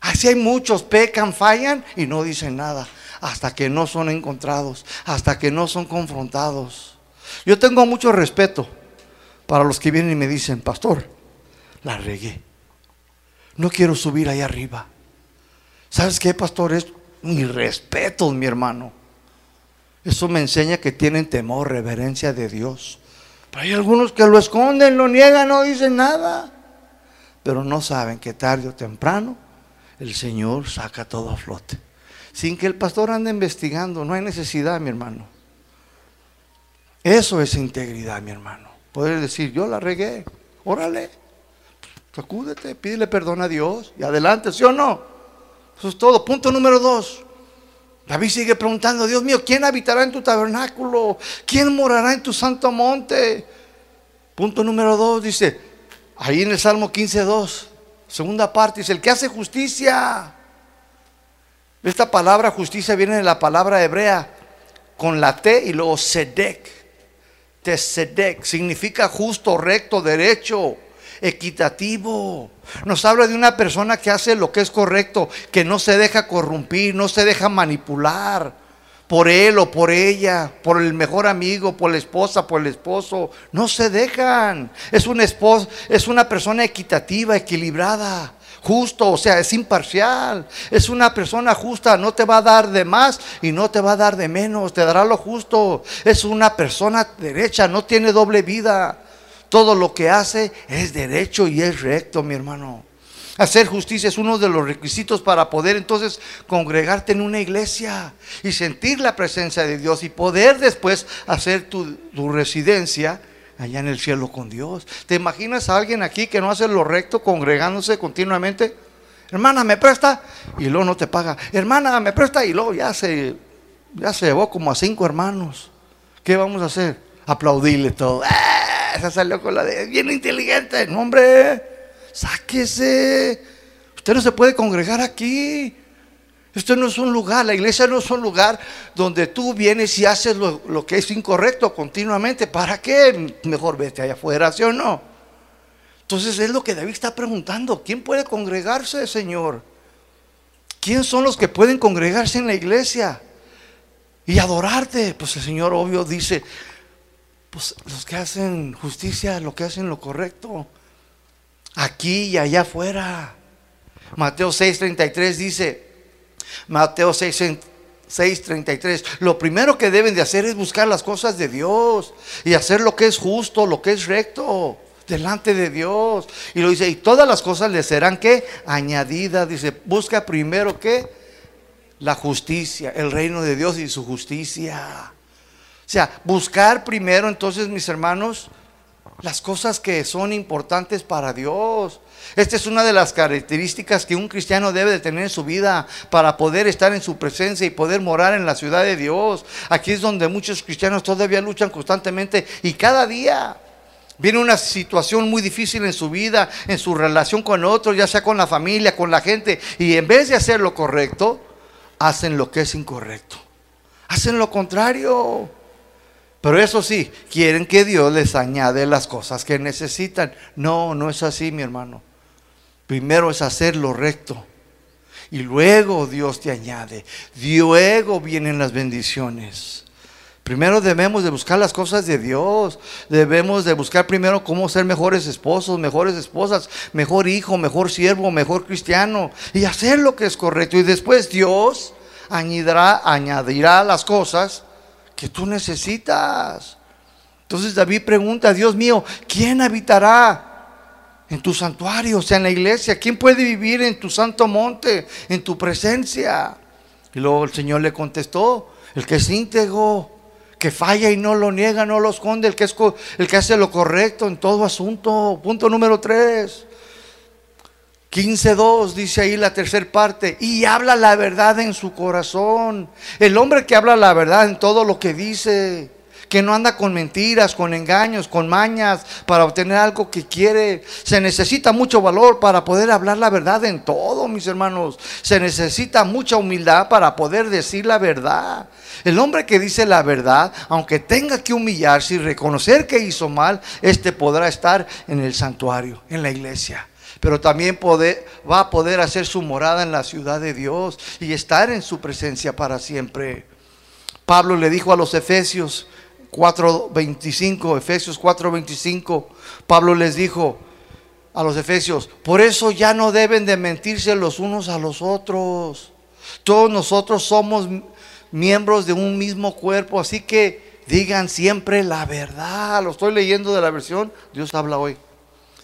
Así hay muchos, pecan, fallan y no dicen nada hasta que no son encontrados, hasta que no son confrontados. Yo tengo mucho respeto para los que vienen y me dicen, pastor, la regué. No quiero subir ahí arriba. ¿Sabes qué, pastor? Es mi respeto, mi hermano. Eso me enseña que tienen temor, reverencia de Dios. Pero hay algunos que lo esconden, lo niegan, no dicen nada. Pero no saben que tarde o temprano el Señor saca todo a flote. Sin que el pastor ande investigando, no hay necesidad, mi hermano. Eso es integridad, mi hermano. Poder decir, yo la regué, órale, sacúdete, pídele perdón a Dios y adelante, ¿sí o no? Eso es todo. Punto número dos. David sigue preguntando, Dios mío, ¿quién habitará en tu tabernáculo? ¿Quién morará en tu santo monte? Punto número dos, dice, ahí en el Salmo 15.2, Segunda parte dice, el que hace justicia. Esta palabra justicia viene de la palabra hebrea con la T y luego sedek. Tesedek significa justo, recto, derecho, equitativo. Nos habla de una persona que hace lo que es correcto, que no se deja corrompir, no se deja manipular por él o por ella, por el mejor amigo, por la esposa, por el esposo. No se dejan. Es un esposo, es una persona equitativa, equilibrada, justo, o sea, es imparcial. Es una persona justa, no te va a dar de más y no te va a dar de menos, te dará lo justo. Es una persona derecha, no tiene doble vida. Todo lo que hace es derecho y es recto, mi hermano. Hacer justicia es uno de los requisitos para poder entonces congregarte en una iglesia y sentir la presencia de Dios y poder después hacer tu, residencia allá en el cielo con Dios. ¿Te imaginas a alguien aquí que no hace lo recto congregándose continuamente? Hermana, me presta y luego no te paga. Hermana, me presta y luego ya se, ya se llevó como a cinco hermanos. ¿Qué vamos a hacer? Aplaudirle todo. ¡Eh! Se salió con la de bien inteligente. Hombre sáquese. Usted no se puede congregar aquí. Esto no es un lugar, la iglesia no es un lugar donde tú vienes y haces lo, que es incorrecto continuamente. ¿Para qué? Mejor vete allá afuera, ¿sí o no? Entonces es lo que David está preguntando. ¿Quién puede congregarse, Señor? ¿Quién son los que pueden congregarse en la iglesia y adorarte? Pues el Señor obvio dice, pues los que hacen justicia, los que hacen lo correcto aquí y allá afuera. Mateo 6:33 dice, Mateo 6:33, lo primero que deben de hacer es buscar las cosas de Dios y hacer lo que es justo, lo que es recto delante de Dios. Y lo dice, y todas las cosas le serán que añadidas, dice, busca primero que la justicia, el reino de Dios y su justicia. O sea, buscar primero entonces, mis hermanos, las cosas que son importantes para Dios. Esta es una de las características que un cristiano debe de tener en su vida para poder estar en su presencia y poder morar en la ciudad de Dios. Aquí es donde muchos cristianos todavía luchan constantemente y cada día viene una situación muy difícil en su vida, en su relación con otros, ya sea con la familia, con la gente, y en vez de hacer lo correcto, hacen lo que es incorrecto. Hacen lo contrario. Pero eso sí, quieren que Dios les añade las cosas que necesitan. No, no es así, mi hermano. Primero es hacer lo recto. Y luego Dios te añade. Luego vienen las bendiciones. Primero debemos de buscar las cosas de Dios. Debemos de buscar primero cómo ser mejores esposos, mejores esposas, mejor hijo, mejor siervo, mejor cristiano. Y hacer lo que es correcto. Y después Dios añadirá, añadirá las cosas que tú necesitas. Entonces David pregunta, Dios mío, ¿quién habitará en tu santuario, o sea, en la iglesia? ¿Quién puede vivir en tu santo monte, en tu presencia? Y luego el Señor le contestó, el que es íntegro, que falla y no lo niega, no lo esconde, el que, es, el que hace lo correcto en todo asunto. Punto número tres. 15.2 dice ahí la tercera parte, y habla la verdad en su corazón. El hombre que habla la verdad en todo lo que dice, que no anda con mentiras, con engaños, con mañas para obtener algo que quiere. Se necesita mucho valor para poder hablar la verdad en todo, mis hermanos. Se necesita mucha humildad para poder decir la verdad. El hombre que dice la verdad, aunque tenga que humillarse y reconocer que hizo mal, este podrá estar en el santuario, en la iglesia pero también va a poder hacer su morada en la ciudad de Dios y estar en su presencia para siempre. Pablo le dijo a los Efesios 4:25, Efesios 4:25, Pablo les dijo a los Efesios, por eso ya no deben de mentirse los unos a los otros. Todos nosotros somos miembros de un mismo cuerpo, así que digan siempre la verdad. Lo estoy leyendo de la versión, Dios habla hoy.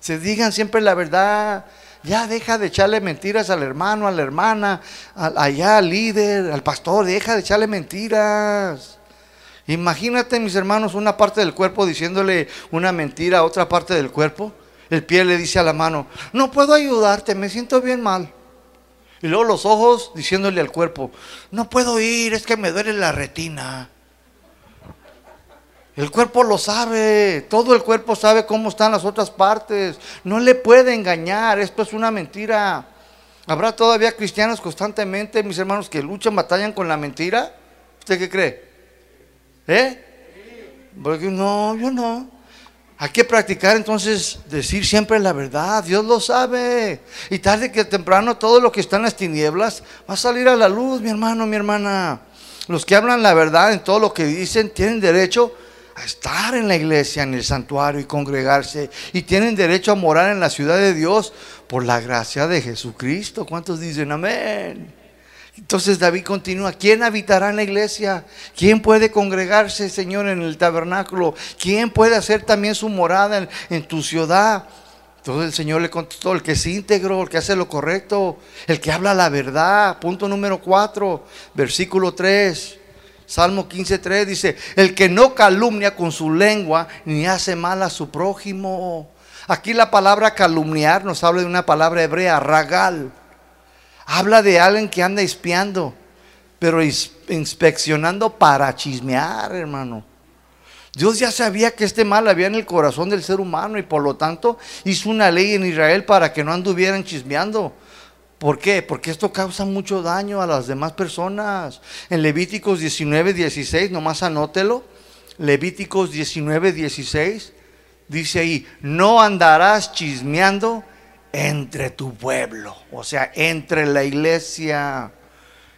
Se digan siempre la verdad. Ya deja de echarle mentiras al hermano, a la hermana, allá al líder, al pastor. Deja de echarle mentiras. Imagínate, mis hermanos, una parte del cuerpo diciéndole una mentira a otra parte del cuerpo. El pie le dice a la mano, no puedo ayudarte, me siento bien mal. Y luego los ojos diciéndole al cuerpo, no puedo ir, es que me duele la retina. El cuerpo lo sabe, todo el cuerpo sabe cómo están las otras partes. No le puede engañar, esto es una mentira. ¿Habrá todavía cristianos constantemente, mis hermanos, que luchan, batallan con la mentira? ¿Usted qué cree? ¿Eh? Porque no, yo no. Hay que practicar entonces decir siempre la verdad. Dios lo sabe. Y tarde que temprano todo lo que está en las tinieblas va a salir a la luz, mi hermano, mi hermana. Los que hablan la verdad en todo lo que dicen tienen derecho estar en la iglesia, en el santuario y congregarse. Y tienen derecho a morar en la ciudad de Dios por la gracia de Jesucristo. ¿Cuántos dicen amén? Entonces David continúa, ¿quién habitará en la iglesia? ¿Quién puede congregarse, Señor, en el tabernáculo? ¿Quién puede hacer también su morada en, en tu ciudad? Entonces el Señor le contestó, el que es íntegro, el que hace lo correcto, el que habla la verdad. Punto número 4, versículo 3. Salmo 15.3 dice, el que no calumnia con su lengua ni hace mal a su prójimo. Aquí la palabra calumniar nos habla de una palabra hebrea, ragal. Habla de alguien que anda espiando, pero inspeccionando para chismear, hermano. Dios ya sabía que este mal había en el corazón del ser humano y por lo tanto hizo una ley en Israel para que no anduvieran chismeando. ¿Por qué? Porque esto causa mucho daño a las demás personas. En Levíticos 19, 16, nomás anótelo. Levíticos 19, 16, dice ahí, no andarás chismeando entre tu pueblo, o sea, entre la iglesia.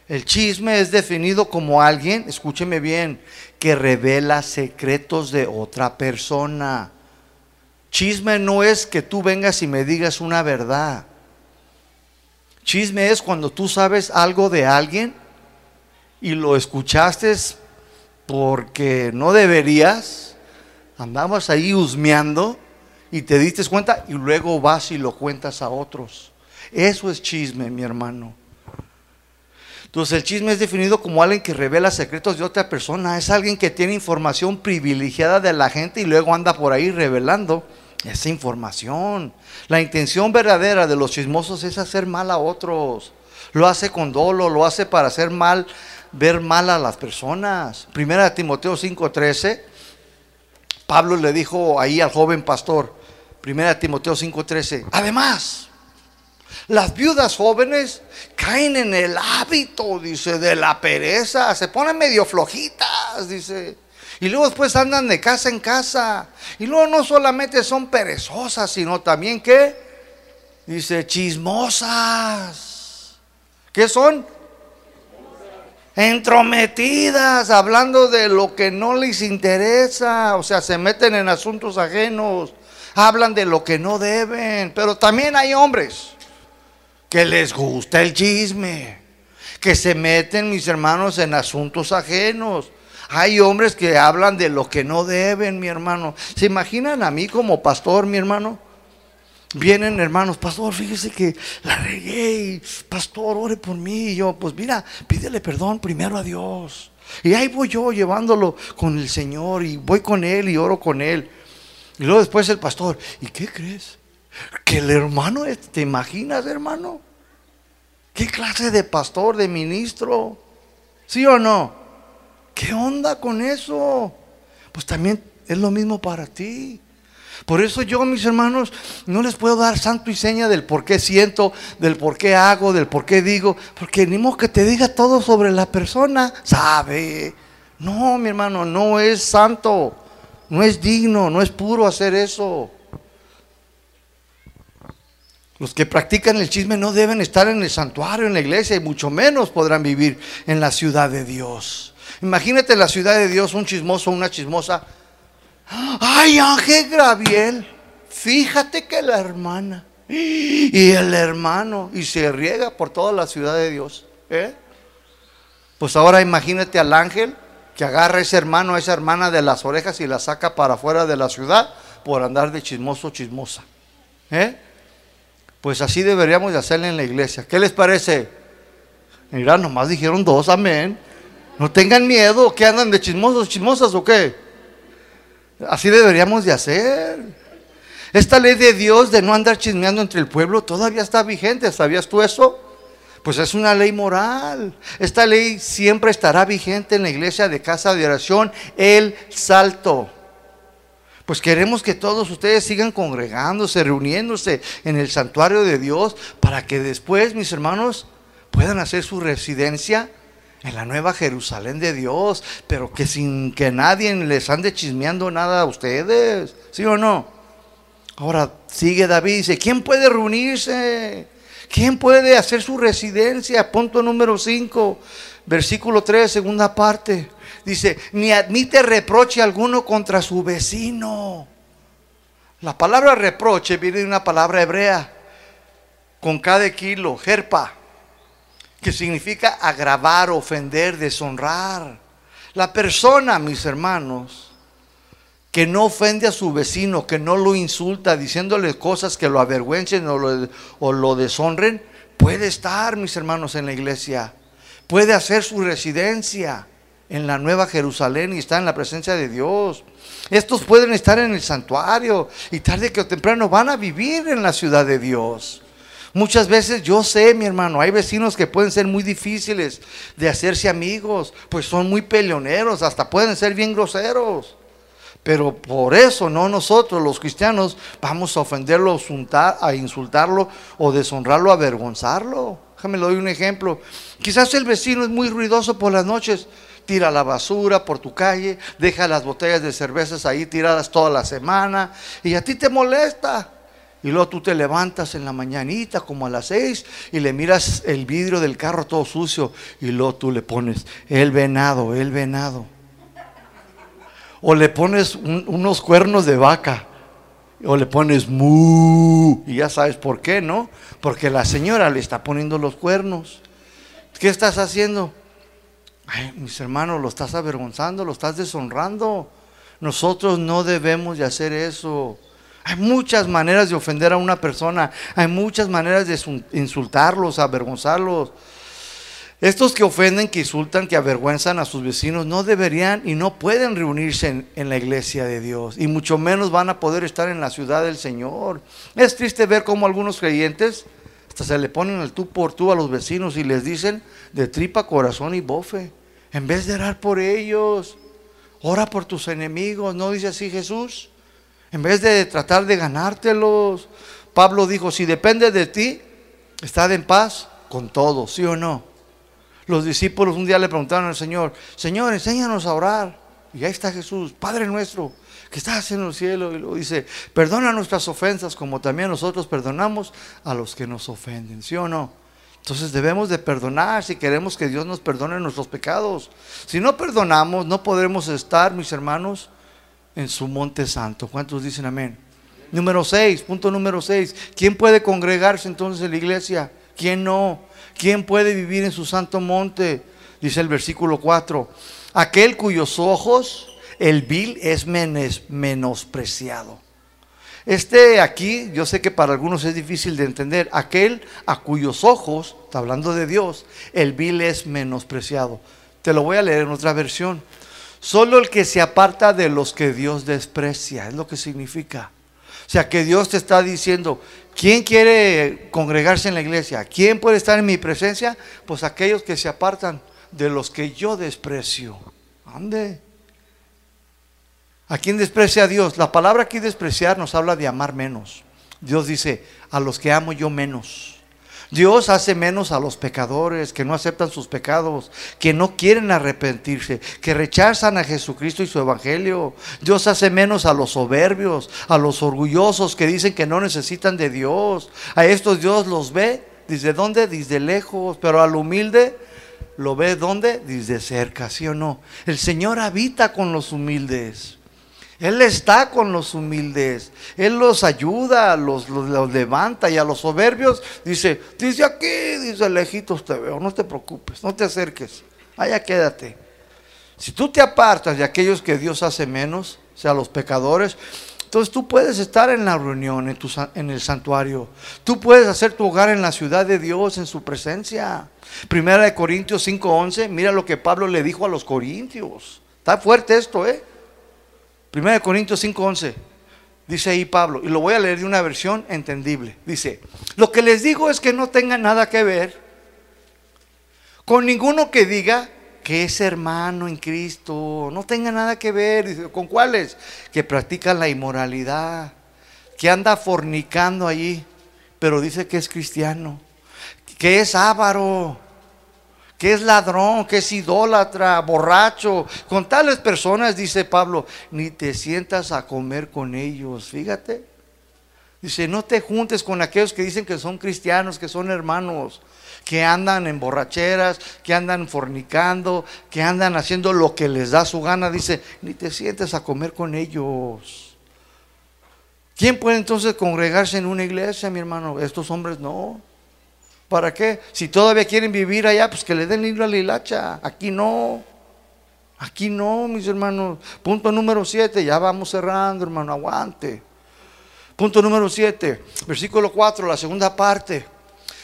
El chisme es definido como alguien, escúcheme bien, que revela secretos de otra persona. Chisme no es que tú vengas y me digas una verdad. Chisme es cuando tú sabes algo de alguien y lo escuchaste porque no deberías, andabas ahí husmeando y te diste cuenta y luego vas y lo cuentas a otros. Eso es chisme, mi hermano. Entonces el chisme es definido como alguien que revela secretos de otra persona. Es alguien que tiene información privilegiada de la gente y luego anda por ahí revelando esa información. La intención verdadera de los chismosos es hacer mal a otros. Lo hace con dolo, lo hace para hacer mal, ver mal a las personas. Primera Timoteo 5:13, Pablo le dijo ahí al joven pastor, Primera Timoteo 5:13, además, las viudas jóvenes caen en el hábito, dice, de la pereza, se ponen medio flojitas, dice. Y luego después andan de casa en casa. Y luego no solamente son perezosas, sino también que, dice, chismosas. ¿Qué son? Entrometidas, hablando de lo que no les interesa. O sea, se meten en asuntos ajenos. Hablan de lo que no deben. Pero también hay hombres que les gusta el chisme. Que se meten, mis hermanos, en asuntos ajenos hay hombres que hablan de lo que no deben, mi hermano. ¿Se imaginan a mí como pastor, mi hermano? Vienen hermanos, pastor, fíjese que la regué y pastor, ore por mí. Y yo, pues mira, pídele perdón primero a Dios. Y ahí voy yo llevándolo con el Señor y voy con Él y oro con Él. Y luego después el pastor, ¿y qué crees? Que el hermano, ¿te imaginas, hermano? ¿Qué clase de pastor, de ministro? ¿Sí o no? ¿Qué onda con eso? pues también es lo mismo para ti. Por eso yo, mis hermanos, no les puedo dar santo y seña del por qué siento, del por qué hago, del por qué digo, porque ni modo que te diga todo sobre la persona, sabe. No, mi hermano, no es santo, no es digno, no es puro hacer eso. Los que practican el chisme no deben estar en el santuario, en la iglesia, y mucho menos podrán vivir en la ciudad de Dios. Imagínate la ciudad de Dios, un chismoso, una chismosa Ay, Ángel Graviel, fíjate que la hermana y el hermano, y se riega por toda la ciudad de Dios. ¿eh? Pues ahora imagínate al ángel que agarra a ese hermano, a esa hermana de las orejas y la saca para afuera de la ciudad por andar de chismoso, chismosa. ¿eh? Pues así deberíamos de hacerle en la iglesia. ¿Qué les parece? Mira, nomás dijeron dos, amén. No tengan miedo, que andan de chismosos, chismosas o qué? Así deberíamos de hacer. Esta ley de Dios de no andar chismeando entre el pueblo todavía está vigente. ¿Sabías tú eso? Pues es una ley moral. Esta ley siempre estará vigente en la iglesia de casa de oración, el salto. Pues queremos que todos ustedes sigan congregándose, reuniéndose en el santuario de Dios para que después, mis hermanos, puedan hacer su residencia en la nueva Jerusalén de Dios, pero que sin que nadie les ande chismeando nada a ustedes, ¿sí o no? Ahora sigue David, dice, ¿quién puede reunirse? ¿Quién puede hacer su residencia? Punto número 5, versículo 3, segunda parte. Dice, ni admite reproche alguno contra su vecino. La palabra reproche viene de una palabra hebrea, con cada kilo, jerpa que significa agravar, ofender, deshonrar. La persona, mis hermanos, que no ofende a su vecino, que no lo insulta diciéndole cosas que lo avergüencen o lo, o lo deshonren, puede estar, mis hermanos, en la iglesia. Puede hacer su residencia en la Nueva Jerusalén y está en la presencia de Dios. Estos pueden estar en el santuario y tarde que temprano van a vivir en la ciudad de Dios. Muchas veces yo sé, mi hermano, hay vecinos que pueden ser muy difíciles de hacerse amigos, pues son muy peleoneros, hasta pueden ser bien groseros. Pero por eso no nosotros los cristianos vamos a ofenderlo, a insultarlo o deshonrarlo, avergonzarlo. Déjame le doy un ejemplo. Quizás el vecino es muy ruidoso por las noches, tira la basura por tu calle, deja las botellas de cervezas ahí tiradas toda la semana y a ti te molesta. Y luego tú te levantas en la mañanita como a las seis y le miras el vidrio del carro todo sucio y luego tú le pones el venado, el venado. O le pones unos cuernos de vaca. O le pones mu. Y ya sabes por qué, ¿no? Porque la señora le está poniendo los cuernos. ¿Qué estás haciendo? Ay, mis hermanos, lo estás avergonzando, lo estás deshonrando. Nosotros no debemos de hacer eso. Hay muchas maneras de ofender a una persona, hay muchas maneras de insultarlos, avergonzarlos. Estos que ofenden, que insultan, que avergüenzan a sus vecinos, no deberían y no pueden reunirse en, la iglesia de Dios, y mucho menos van a poder estar en la ciudad del Señor. Es triste ver cómo algunos creyentes hasta se le ponen el tú por tú a los vecinos y les dicen de tripa, corazón y bofe, en vez de orar por ellos, ora por tus enemigos, ¿no dice así Jesús? En vez de tratar de ganártelos, Pablo dijo, si depende de ti, estad en paz con todo, ¿sí o no? Los discípulos un día le preguntaron al Señor, Señor, enséñanos a orar. Y ahí está Jesús, Padre nuestro, que estás en el cielo. Y lo dice, perdona nuestras ofensas como también nosotros perdonamos a los que nos ofenden, ¿sí o no? Entonces debemos de perdonar si queremos que Dios nos perdone nuestros pecados. Si no perdonamos, no podremos estar, mis hermanos, en su monte santo. ¿Cuántos dicen amén? Número 6, punto número 6. ¿Quién puede congregarse entonces en la iglesia? ¿Quién no? ¿Quién puede vivir en su santo monte? Dice el versículo 4. Aquel cuyos ojos el vil es menospreciado. Este aquí, yo sé que para algunos es difícil de entender. Aquel a cuyos ojos, está hablando de Dios, el vil es menospreciado. Te lo voy a leer en otra versión. Solo el que se aparta de los que Dios desprecia, es lo que significa. O sea, que Dios te está diciendo, ¿quién quiere congregarse en la iglesia? ¿Quién puede estar en mi presencia? Pues aquellos que se apartan de los que yo desprecio. Ande. ¿A quién desprecia a Dios? La palabra aquí despreciar nos habla de amar menos. Dios dice, a los que amo yo menos. Dios hace menos a los pecadores que no aceptan sus pecados, que no quieren arrepentirse, que rechazan a Jesucristo y su evangelio. Dios hace menos a los soberbios, a los orgullosos que dicen que no necesitan de Dios. A estos Dios los ve desde dónde? Desde lejos, pero al humilde lo ve dónde? Desde cerca, ¿sí o no? El Señor habita con los humildes. Él está con los humildes. Él los ayuda, los, los, levanta. Y a los soberbios dice, dice aquí, dice lejitos te veo, no te preocupes, no te acerques. Allá quédate. Si tú te apartas de aquellos que Dios hace menos, o sea, los pecadores, entonces tú puedes estar en la reunión, en, tu, en el santuario. Tú puedes hacer tu hogar en la ciudad de Dios, en su presencia. Primera de Corintios 5:11, mira lo que Pablo le dijo a los corintios. Está fuerte esto, ¿eh? 1 Corintios 5:11. Dice ahí Pablo, y lo voy a leer de una versión entendible. Dice, lo que les digo es que no tenga nada que ver con ninguno que diga que es hermano en Cristo. No tenga nada que ver. Dice, ¿con cuáles? Que practican la inmoralidad, que anda fornicando allí, pero dice que es cristiano, que es avaro que es ladrón, que es idólatra, borracho. Con tales personas, dice Pablo, ni te sientas a comer con ellos. Fíjate. Dice, no te juntes con aquellos que dicen que son cristianos, que son hermanos, que andan en borracheras, que andan fornicando, que andan haciendo lo que les da su gana. Dice, ni te sientes a comer con ellos. ¿Quién puede entonces congregarse en una iglesia, mi hermano? Estos hombres no. ¿Para qué? Si todavía quieren vivir allá, pues que le den libro a la hilacha. Aquí no. Aquí no, mis hermanos. Punto número 7. Ya vamos cerrando, hermano. Aguante. Punto número 7. Versículo 4, la segunda parte.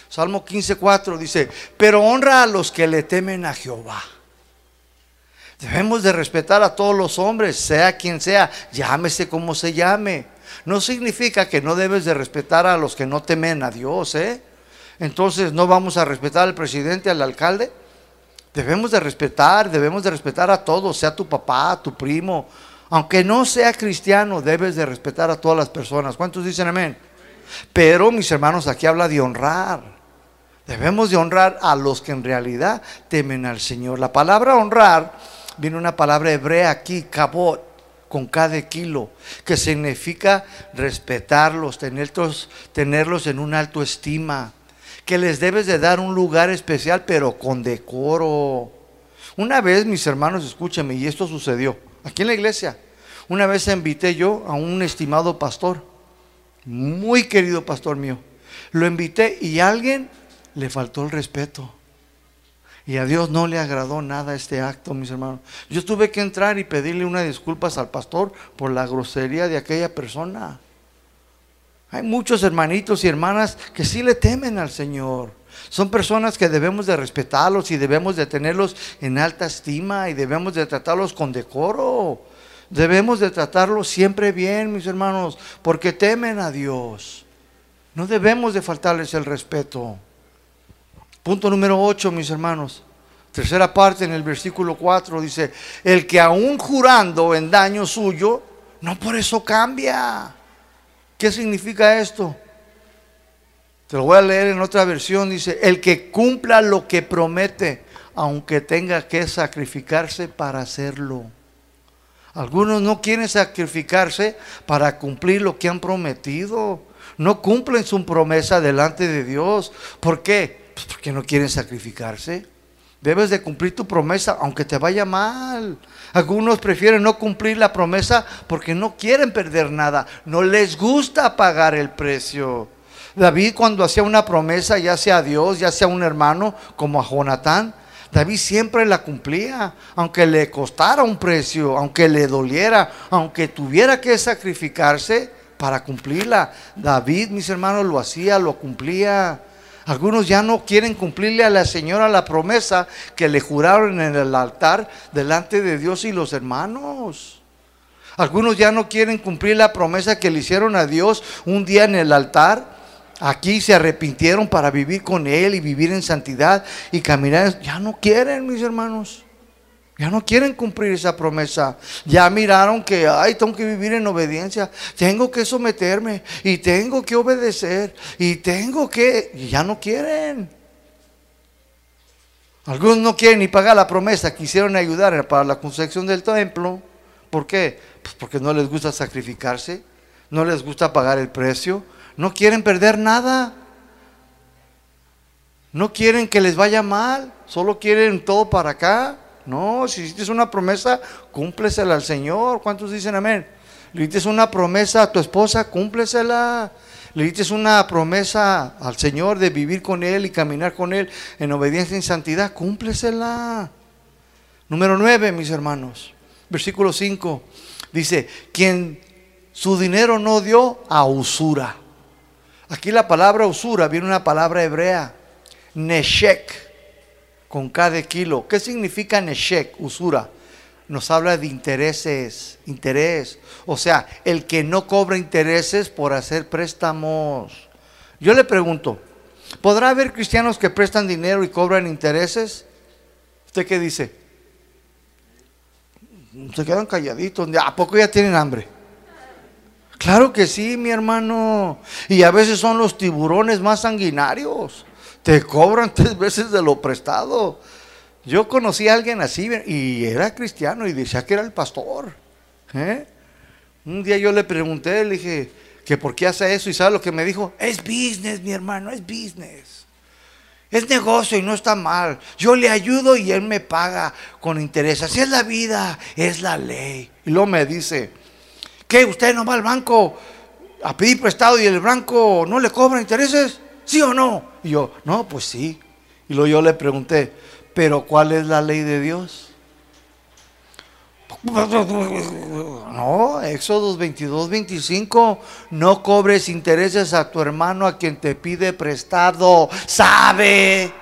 Salmo 15, 4 dice, pero honra a los que le temen a Jehová. Debemos de respetar a todos los hombres, sea quien sea, llámese como se llame. No significa que no debes de respetar a los que no temen a Dios, ¿eh? Entonces no vamos a respetar al presidente, al alcalde. Debemos de respetar, debemos de respetar a todos, sea tu papá, tu primo. Aunque no sea cristiano, debes de respetar a todas las personas. ¿Cuántos dicen amén? Pero mis hermanos, aquí habla de honrar. Debemos de honrar a los que en realidad temen al Señor. La palabra honrar viene una palabra hebrea aquí, cabot, con cada kilo, que significa respetarlos, tenerlos, tenerlos en una alto estima que les debes de dar un lugar especial, pero con decoro. Una vez, mis hermanos, escúchenme, y esto sucedió aquí en la iglesia. Una vez invité yo a un estimado pastor, muy querido pastor mío. Lo invité y a alguien le faltó el respeto. Y a Dios no le agradó nada este acto, mis hermanos. Yo tuve que entrar y pedirle unas disculpas al pastor por la grosería de aquella persona. Hay muchos hermanitos y hermanas que sí le temen al Señor. Son personas que debemos de respetarlos y debemos de tenerlos en alta estima y debemos de tratarlos con decoro. Debemos de tratarlos siempre bien, mis hermanos, porque temen a Dios. No debemos de faltarles el respeto. Punto número 8, mis hermanos. Tercera parte en el versículo 4 dice, el que aún jurando en daño suyo, no por eso cambia. ¿Qué significa esto? Te lo voy a leer en otra versión. Dice, el que cumpla lo que promete, aunque tenga que sacrificarse para hacerlo. Algunos no quieren sacrificarse para cumplir lo que han prometido. No cumplen su promesa delante de Dios. ¿Por qué? Pues porque no quieren sacrificarse. Debes de cumplir tu promesa aunque te vaya mal. Algunos prefieren no cumplir la promesa porque no quieren perder nada. No les gusta pagar el precio. David cuando hacía una promesa, ya sea a Dios, ya sea a un hermano, como a Jonatán, David siempre la cumplía, aunque le costara un precio, aunque le doliera, aunque tuviera que sacrificarse para cumplirla. David, mis hermanos, lo hacía, lo cumplía. Algunos ya no quieren cumplirle a la señora la promesa que le juraron en el altar delante de Dios y los hermanos. Algunos ya no quieren cumplir la promesa que le hicieron a Dios un día en el altar. Aquí se arrepintieron para vivir con Él y vivir en santidad y caminar. Ya no quieren, mis hermanos. Ya no quieren cumplir esa promesa. Ya miraron que, ay, tengo que vivir en obediencia. Tengo que someterme y tengo que obedecer y tengo que... Y ya no quieren. Algunos no quieren ni pagar la promesa. Quisieron ayudar para la construcción del templo. ¿Por qué? Pues porque no les gusta sacrificarse. No les gusta pagar el precio. No quieren perder nada. No quieren que les vaya mal. Solo quieren todo para acá. No, si hiciste una promesa, cúmplesela al Señor. ¿Cuántos dicen amén? Le dices una promesa a tu esposa, cúmplesela. Le dices una promesa al Señor de vivir con Él y caminar con Él en obediencia y santidad, cúmplesela. Número 9, mis hermanos. Versículo 5. Dice, quien su dinero no dio a usura. Aquí la palabra usura viene una palabra hebrea, neshek con cada kilo. ¿Qué significa Neshek, usura? Nos habla de intereses, interés. O sea, el que no cobra intereses por hacer préstamos. Yo le pregunto, ¿podrá haber cristianos que prestan dinero y cobran intereses? ¿Usted qué dice? Se quedan calladitos. ¿A poco ya tienen hambre? Claro que sí, mi hermano. Y a veces son los tiburones más sanguinarios te cobran tres veces de lo prestado. Yo conocí a alguien así y era cristiano y decía que era el pastor. ¿eh? Un día yo le pregunté, le dije, que por qué hace eso y sabe lo que me dijo, es business, mi hermano, es business. Es negocio y no está mal. Yo le ayudo y él me paga con interés. Así es la vida, es la ley. Y luego me dice, ¿qué? ¿Usted no va al banco a pedir prestado y el banco no le cobra intereses? ¿Sí o no? Y yo, no, pues sí. Y luego yo le pregunté, ¿pero cuál es la ley de Dios? No, Éxodo 22, 25, no cobres intereses a tu hermano a quien te pide prestado, sabe.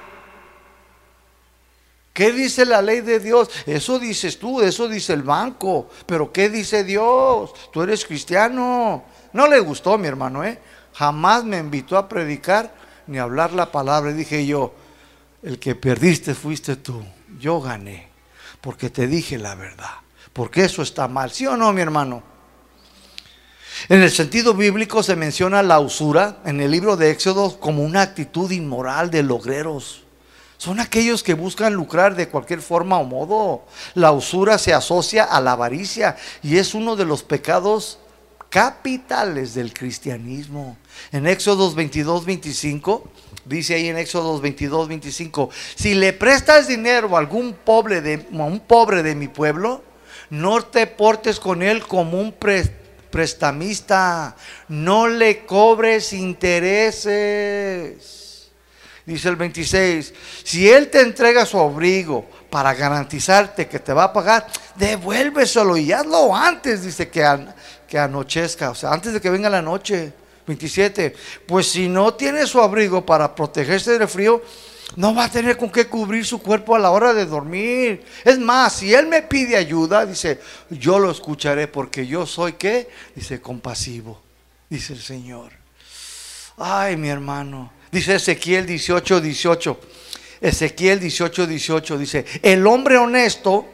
¿Qué dice la ley de Dios? Eso dices tú, eso dice el banco, pero ¿qué dice Dios? Tú eres cristiano. No le gustó mi hermano, ¿eh? Jamás me invitó a predicar ni a hablar la palabra. Y dije yo, el que perdiste fuiste tú, yo gané, porque te dije la verdad, porque eso está mal, ¿sí o no, mi hermano? En el sentido bíblico se menciona la usura en el libro de Éxodo como una actitud inmoral de logreros. Son aquellos que buscan lucrar de cualquier forma o modo. La usura se asocia a la avaricia y es uno de los pecados capitales del cristianismo. En Éxodo 22, 25, dice ahí en Éxodo 22, 25, si le prestas dinero a algún pobre de, un pobre de mi pueblo, no te portes con él como un prestamista, no le cobres intereses. Dice el 26, si él te entrega su abrigo para garantizarte que te va a pagar, devuélveselo y hazlo antes, dice que, anochezca, o sea, antes de que venga la noche. 27. Pues si no tiene su abrigo para protegerse del frío, no va a tener con qué cubrir su cuerpo a la hora de dormir. Es más, si él me pide ayuda, dice, yo lo escucharé porque yo soy qué? Dice, compasivo, dice el Señor. Ay, mi hermano. Dice Ezequiel 18, 18. Ezequiel 18, 18 dice, el hombre honesto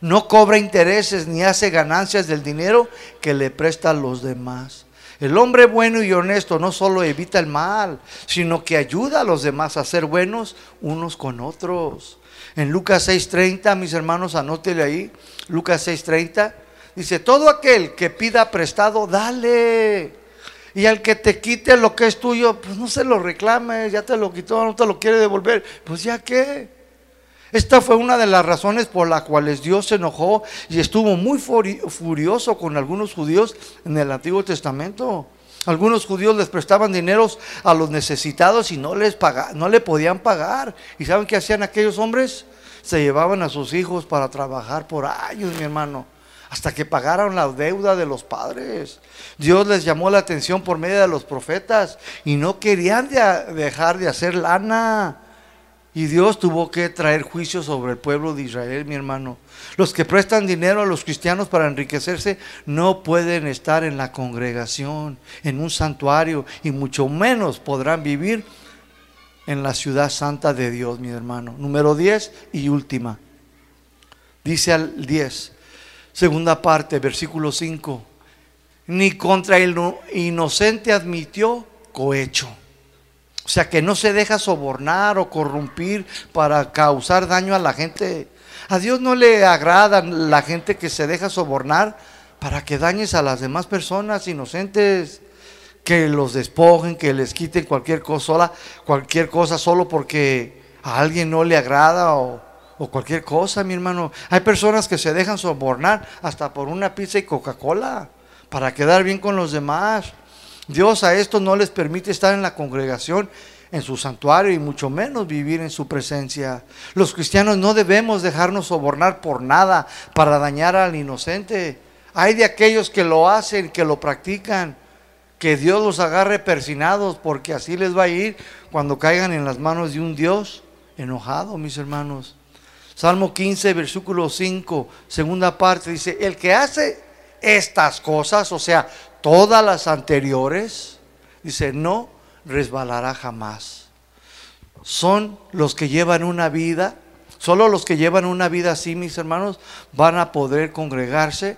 no cobra intereses ni hace ganancias del dinero que le presta a los demás. El hombre bueno y honesto no solo evita el mal, sino que ayuda a los demás a ser buenos unos con otros. En Lucas 6:30, mis hermanos, anótele ahí, Lucas 6:30, dice, todo aquel que pida prestado, dale. Y al que te quite lo que es tuyo, pues no se lo reclames, ya te lo quitó, no te lo quiere devolver, pues ya qué. Esta fue una de las razones por las cuales Dios se enojó y estuvo muy furioso con algunos judíos en el Antiguo Testamento. Algunos judíos les prestaban dineros a los necesitados y no les no le podían pagar. ¿Y saben qué hacían aquellos hombres? Se llevaban a sus hijos para trabajar por años, mi hermano, hasta que pagaron la deuda de los padres. Dios les llamó la atención por medio de los profetas y no querían dejar de hacer lana. Y Dios tuvo que traer juicio sobre el pueblo de Israel, mi hermano. Los que prestan dinero a los cristianos para enriquecerse no pueden estar en la congregación, en un santuario, y mucho menos podrán vivir en la ciudad santa de Dios, mi hermano. Número 10 y última. Dice al 10, segunda parte, versículo 5, ni contra el inocente admitió cohecho. O sea, que no se deja sobornar o corrompir para causar daño a la gente. A Dios no le agrada la gente que se deja sobornar para que dañes a las demás personas inocentes, que los despojen, que les quiten cualquier cosa, cualquier cosa solo porque a alguien no le agrada o, o cualquier cosa, mi hermano. Hay personas que se dejan sobornar hasta por una pizza y Coca-Cola para quedar bien con los demás. Dios a estos no les permite estar en la congregación, en su santuario y mucho menos vivir en su presencia. Los cristianos no debemos dejarnos sobornar por nada para dañar al inocente. Hay de aquellos que lo hacen, que lo practican, que Dios los agarre persinados, porque así les va a ir cuando caigan en las manos de un Dios enojado, mis hermanos. Salmo 15, versículo 5, segunda parte, dice, el que hace estas cosas, o sea, todas las anteriores, dice, no resbalará jamás. Son los que llevan una vida, solo los que llevan una vida así, mis hermanos, van a poder congregarse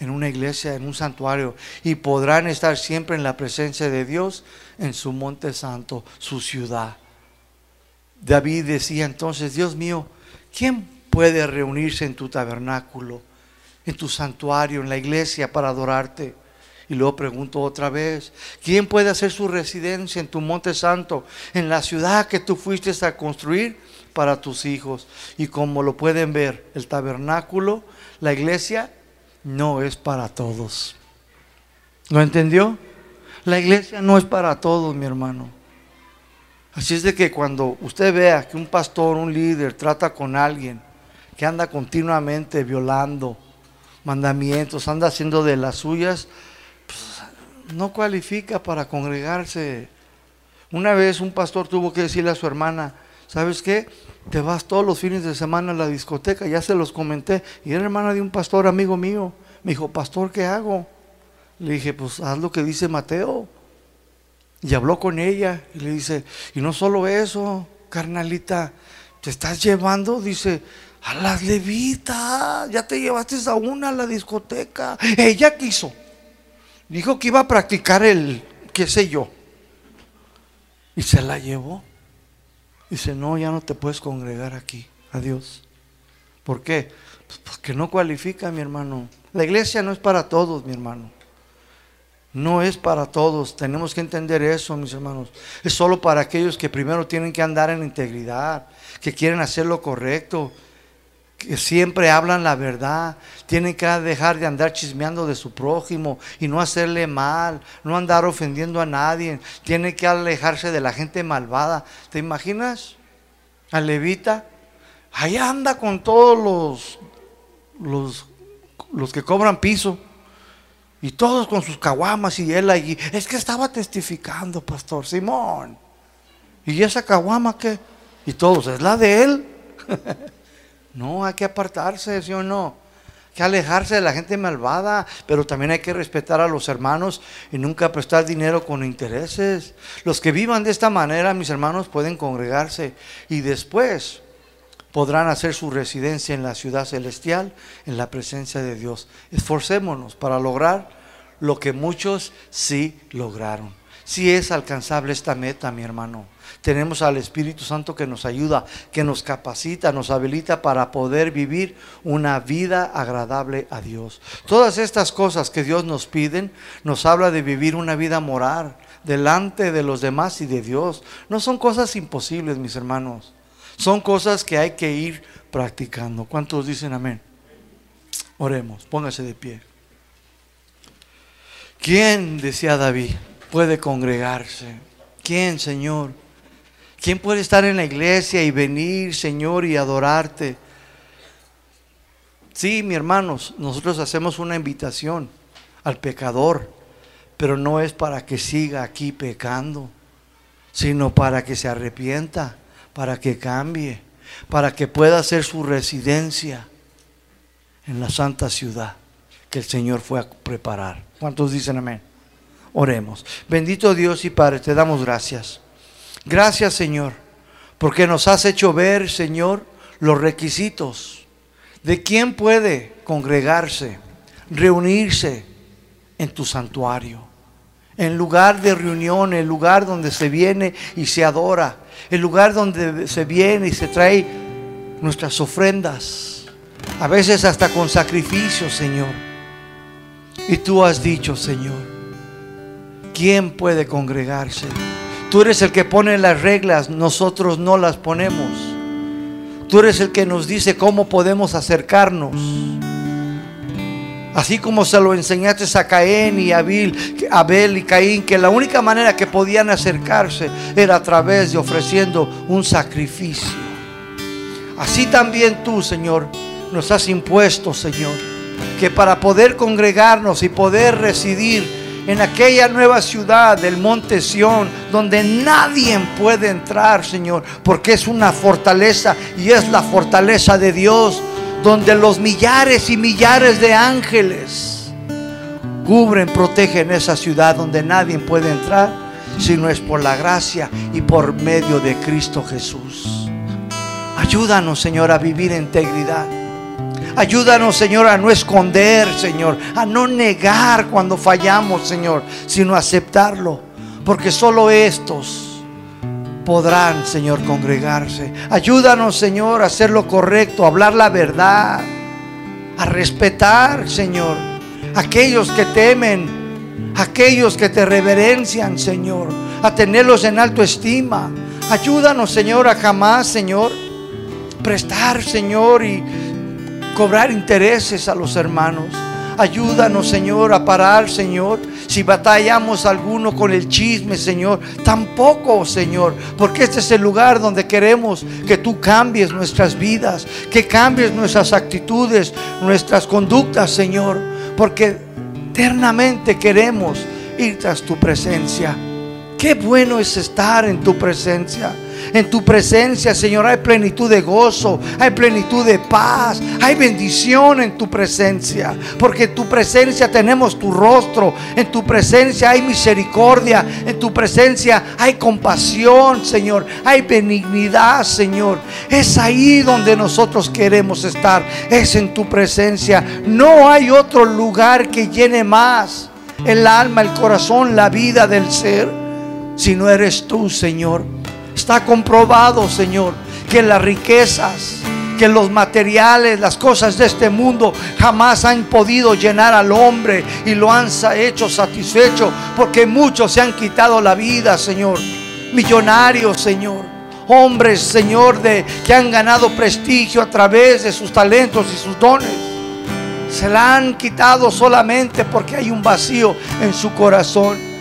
en una iglesia, en un santuario, y podrán estar siempre en la presencia de Dios en su monte santo, su ciudad. David decía entonces, Dios mío, ¿Quién puede reunirse en tu tabernáculo, en tu santuario, en la iglesia para adorarte? Y luego pregunto otra vez, ¿quién puede hacer su residencia en tu monte santo, en la ciudad que tú fuiste a construir para tus hijos? Y como lo pueden ver, el tabernáculo, la iglesia, no es para todos. ¿Lo entendió? La iglesia no es para todos, mi hermano. Así es de que cuando usted vea que un pastor, un líder trata con alguien que anda continuamente violando mandamientos, anda haciendo de las suyas, no cualifica para congregarse. Una vez un pastor tuvo que decirle a su hermana, ¿sabes qué? Te vas todos los fines de semana a la discoteca, ya se los comenté, y era hermana de un pastor amigo mío. Me dijo, pastor, ¿qué hago? Le dije, pues haz lo que dice Mateo. Y habló con ella y le dice, y no solo eso, carnalita, te estás llevando, dice, a las levitas, ya te llevaste a una a la discoteca. Ella quiso. Dijo que iba a practicar el, qué sé yo. Y se la llevó. Dice, no, ya no te puedes congregar aquí. Adiós. ¿Por qué? Pues porque no cualifica, mi hermano. La iglesia no es para todos, mi hermano. No es para todos, tenemos que entender eso, mis hermanos. Es solo para aquellos que primero tienen que andar en integridad, que quieren hacer lo correcto, que siempre hablan la verdad, tienen que dejar de andar chismeando de su prójimo y no hacerle mal, no andar ofendiendo a nadie, tienen que alejarse de la gente malvada. ¿Te imaginas? A Levita, ahí anda con todos los, los, los que cobran piso y todos con sus caguamas y él allí. Es que estaba testificando, pastor Simón. ¿Y esa caguama qué? Y todos, ¿es la de él? no, hay que apartarse, ¿sí o no? Hay que alejarse de la gente malvada, pero también hay que respetar a los hermanos y nunca prestar dinero con intereses. Los que vivan de esta manera, mis hermanos, pueden congregarse y después podrán hacer su residencia en la ciudad celestial, en la presencia de Dios. Esforcémonos para lograr lo que muchos sí lograron. Si es alcanzable esta meta, mi hermano. Tenemos al Espíritu Santo que nos ayuda, que nos capacita, nos habilita para poder vivir una vida agradable a Dios. Todas estas cosas que Dios nos piden, nos habla de vivir una vida moral delante de los demás y de Dios. No son cosas imposibles, mis hermanos. Son cosas que hay que ir practicando. ¿Cuántos dicen amén? Oremos, póngase de pie. ¿Quién, decía David, puede congregarse? ¿Quién, Señor? ¿Quién puede estar en la iglesia y venir, Señor, y adorarte? Sí, mi hermanos, nosotros hacemos una invitación al pecador, pero no es para que siga aquí pecando, sino para que se arrepienta para que cambie, para que pueda hacer su residencia en la santa ciudad que el Señor fue a preparar. ¿Cuántos dicen amén? Oremos. Bendito Dios y Padre, te damos gracias. Gracias Señor, porque nos has hecho ver, Señor, los requisitos ¿De quién puede congregarse, reunirse en tu santuario? En lugar de reunión, el lugar donde se viene y se adora, el lugar donde se viene y se trae nuestras ofrendas, a veces hasta con sacrificio, Señor. Y tú has dicho, Señor, ¿quién puede congregarse? Tú eres el que pone las reglas, nosotros no las ponemos. Tú eres el que nos dice cómo podemos acercarnos. Así como se lo enseñaste a Caín y Abel, Abel y Caín, que la única manera que podían acercarse era a través de ofreciendo un sacrificio. Así también tú, Señor, nos has impuesto, Señor, que para poder congregarnos y poder residir en aquella nueva ciudad del monte Sión, donde nadie puede entrar, Señor, porque es una fortaleza y es la fortaleza de Dios donde los millares y millares de ángeles cubren, protegen esa ciudad donde nadie puede entrar, si no es por la gracia y por medio de Cristo Jesús. Ayúdanos, Señor, a vivir en integridad. Ayúdanos, Señor, a no esconder, Señor, a no negar cuando fallamos, Señor, sino aceptarlo. Porque solo estos podrán, Señor, congregarse. Ayúdanos, Señor, a hacer lo correcto, a hablar la verdad, a respetar, Señor, aquellos que temen, aquellos que te reverencian, Señor, a tenerlos en alto estima. Ayúdanos, Señor, a jamás, Señor, prestar, Señor, y cobrar intereses a los hermanos. Ayúdanos, Señor, a parar, Señor. Si batallamos alguno con el chisme, Señor, tampoco, Señor, porque este es el lugar donde queremos que tú cambies nuestras vidas, que cambies nuestras actitudes, nuestras conductas, Señor, porque eternamente queremos ir tras tu presencia. Qué bueno es estar en tu presencia. En tu presencia, Señor, hay plenitud de gozo, hay plenitud de paz, hay bendición en tu presencia. Porque en tu presencia tenemos tu rostro, en tu presencia hay misericordia, en tu presencia hay compasión, Señor, hay benignidad, Señor. Es ahí donde nosotros queremos estar, es en tu presencia. No hay otro lugar que llene más el alma, el corazón, la vida del ser, si no eres tú, Señor. Está comprobado, Señor, que las riquezas, que los materiales, las cosas de este mundo jamás han podido llenar al hombre y lo han hecho satisfecho porque muchos se han quitado la vida, Señor. Millonarios, Señor. Hombres, Señor, de que han ganado prestigio a través de sus talentos y sus dones. Se la han quitado solamente porque hay un vacío en su corazón.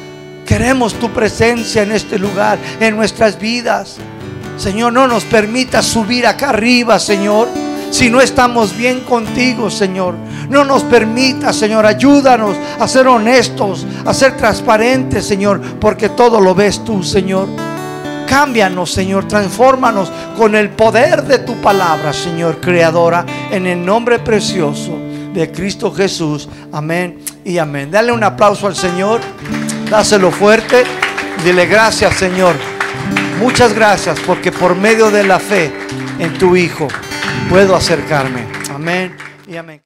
Queremos tu presencia en este lugar, en nuestras vidas. Señor, no nos permita subir acá arriba, Señor, si no estamos bien contigo, Señor. No nos permita, Señor, ayúdanos a ser honestos, a ser transparentes, Señor, porque todo lo ves tú, Señor. Cámbianos, Señor, transfórmanos con el poder de tu palabra, Señor, creadora, en el nombre precioso de Cristo Jesús. Amén y amén. Dale un aplauso al Señor. Dáselo fuerte. Dile gracias, Señor. Muchas gracias porque por medio de la fe en tu Hijo puedo acercarme. Amén y amén.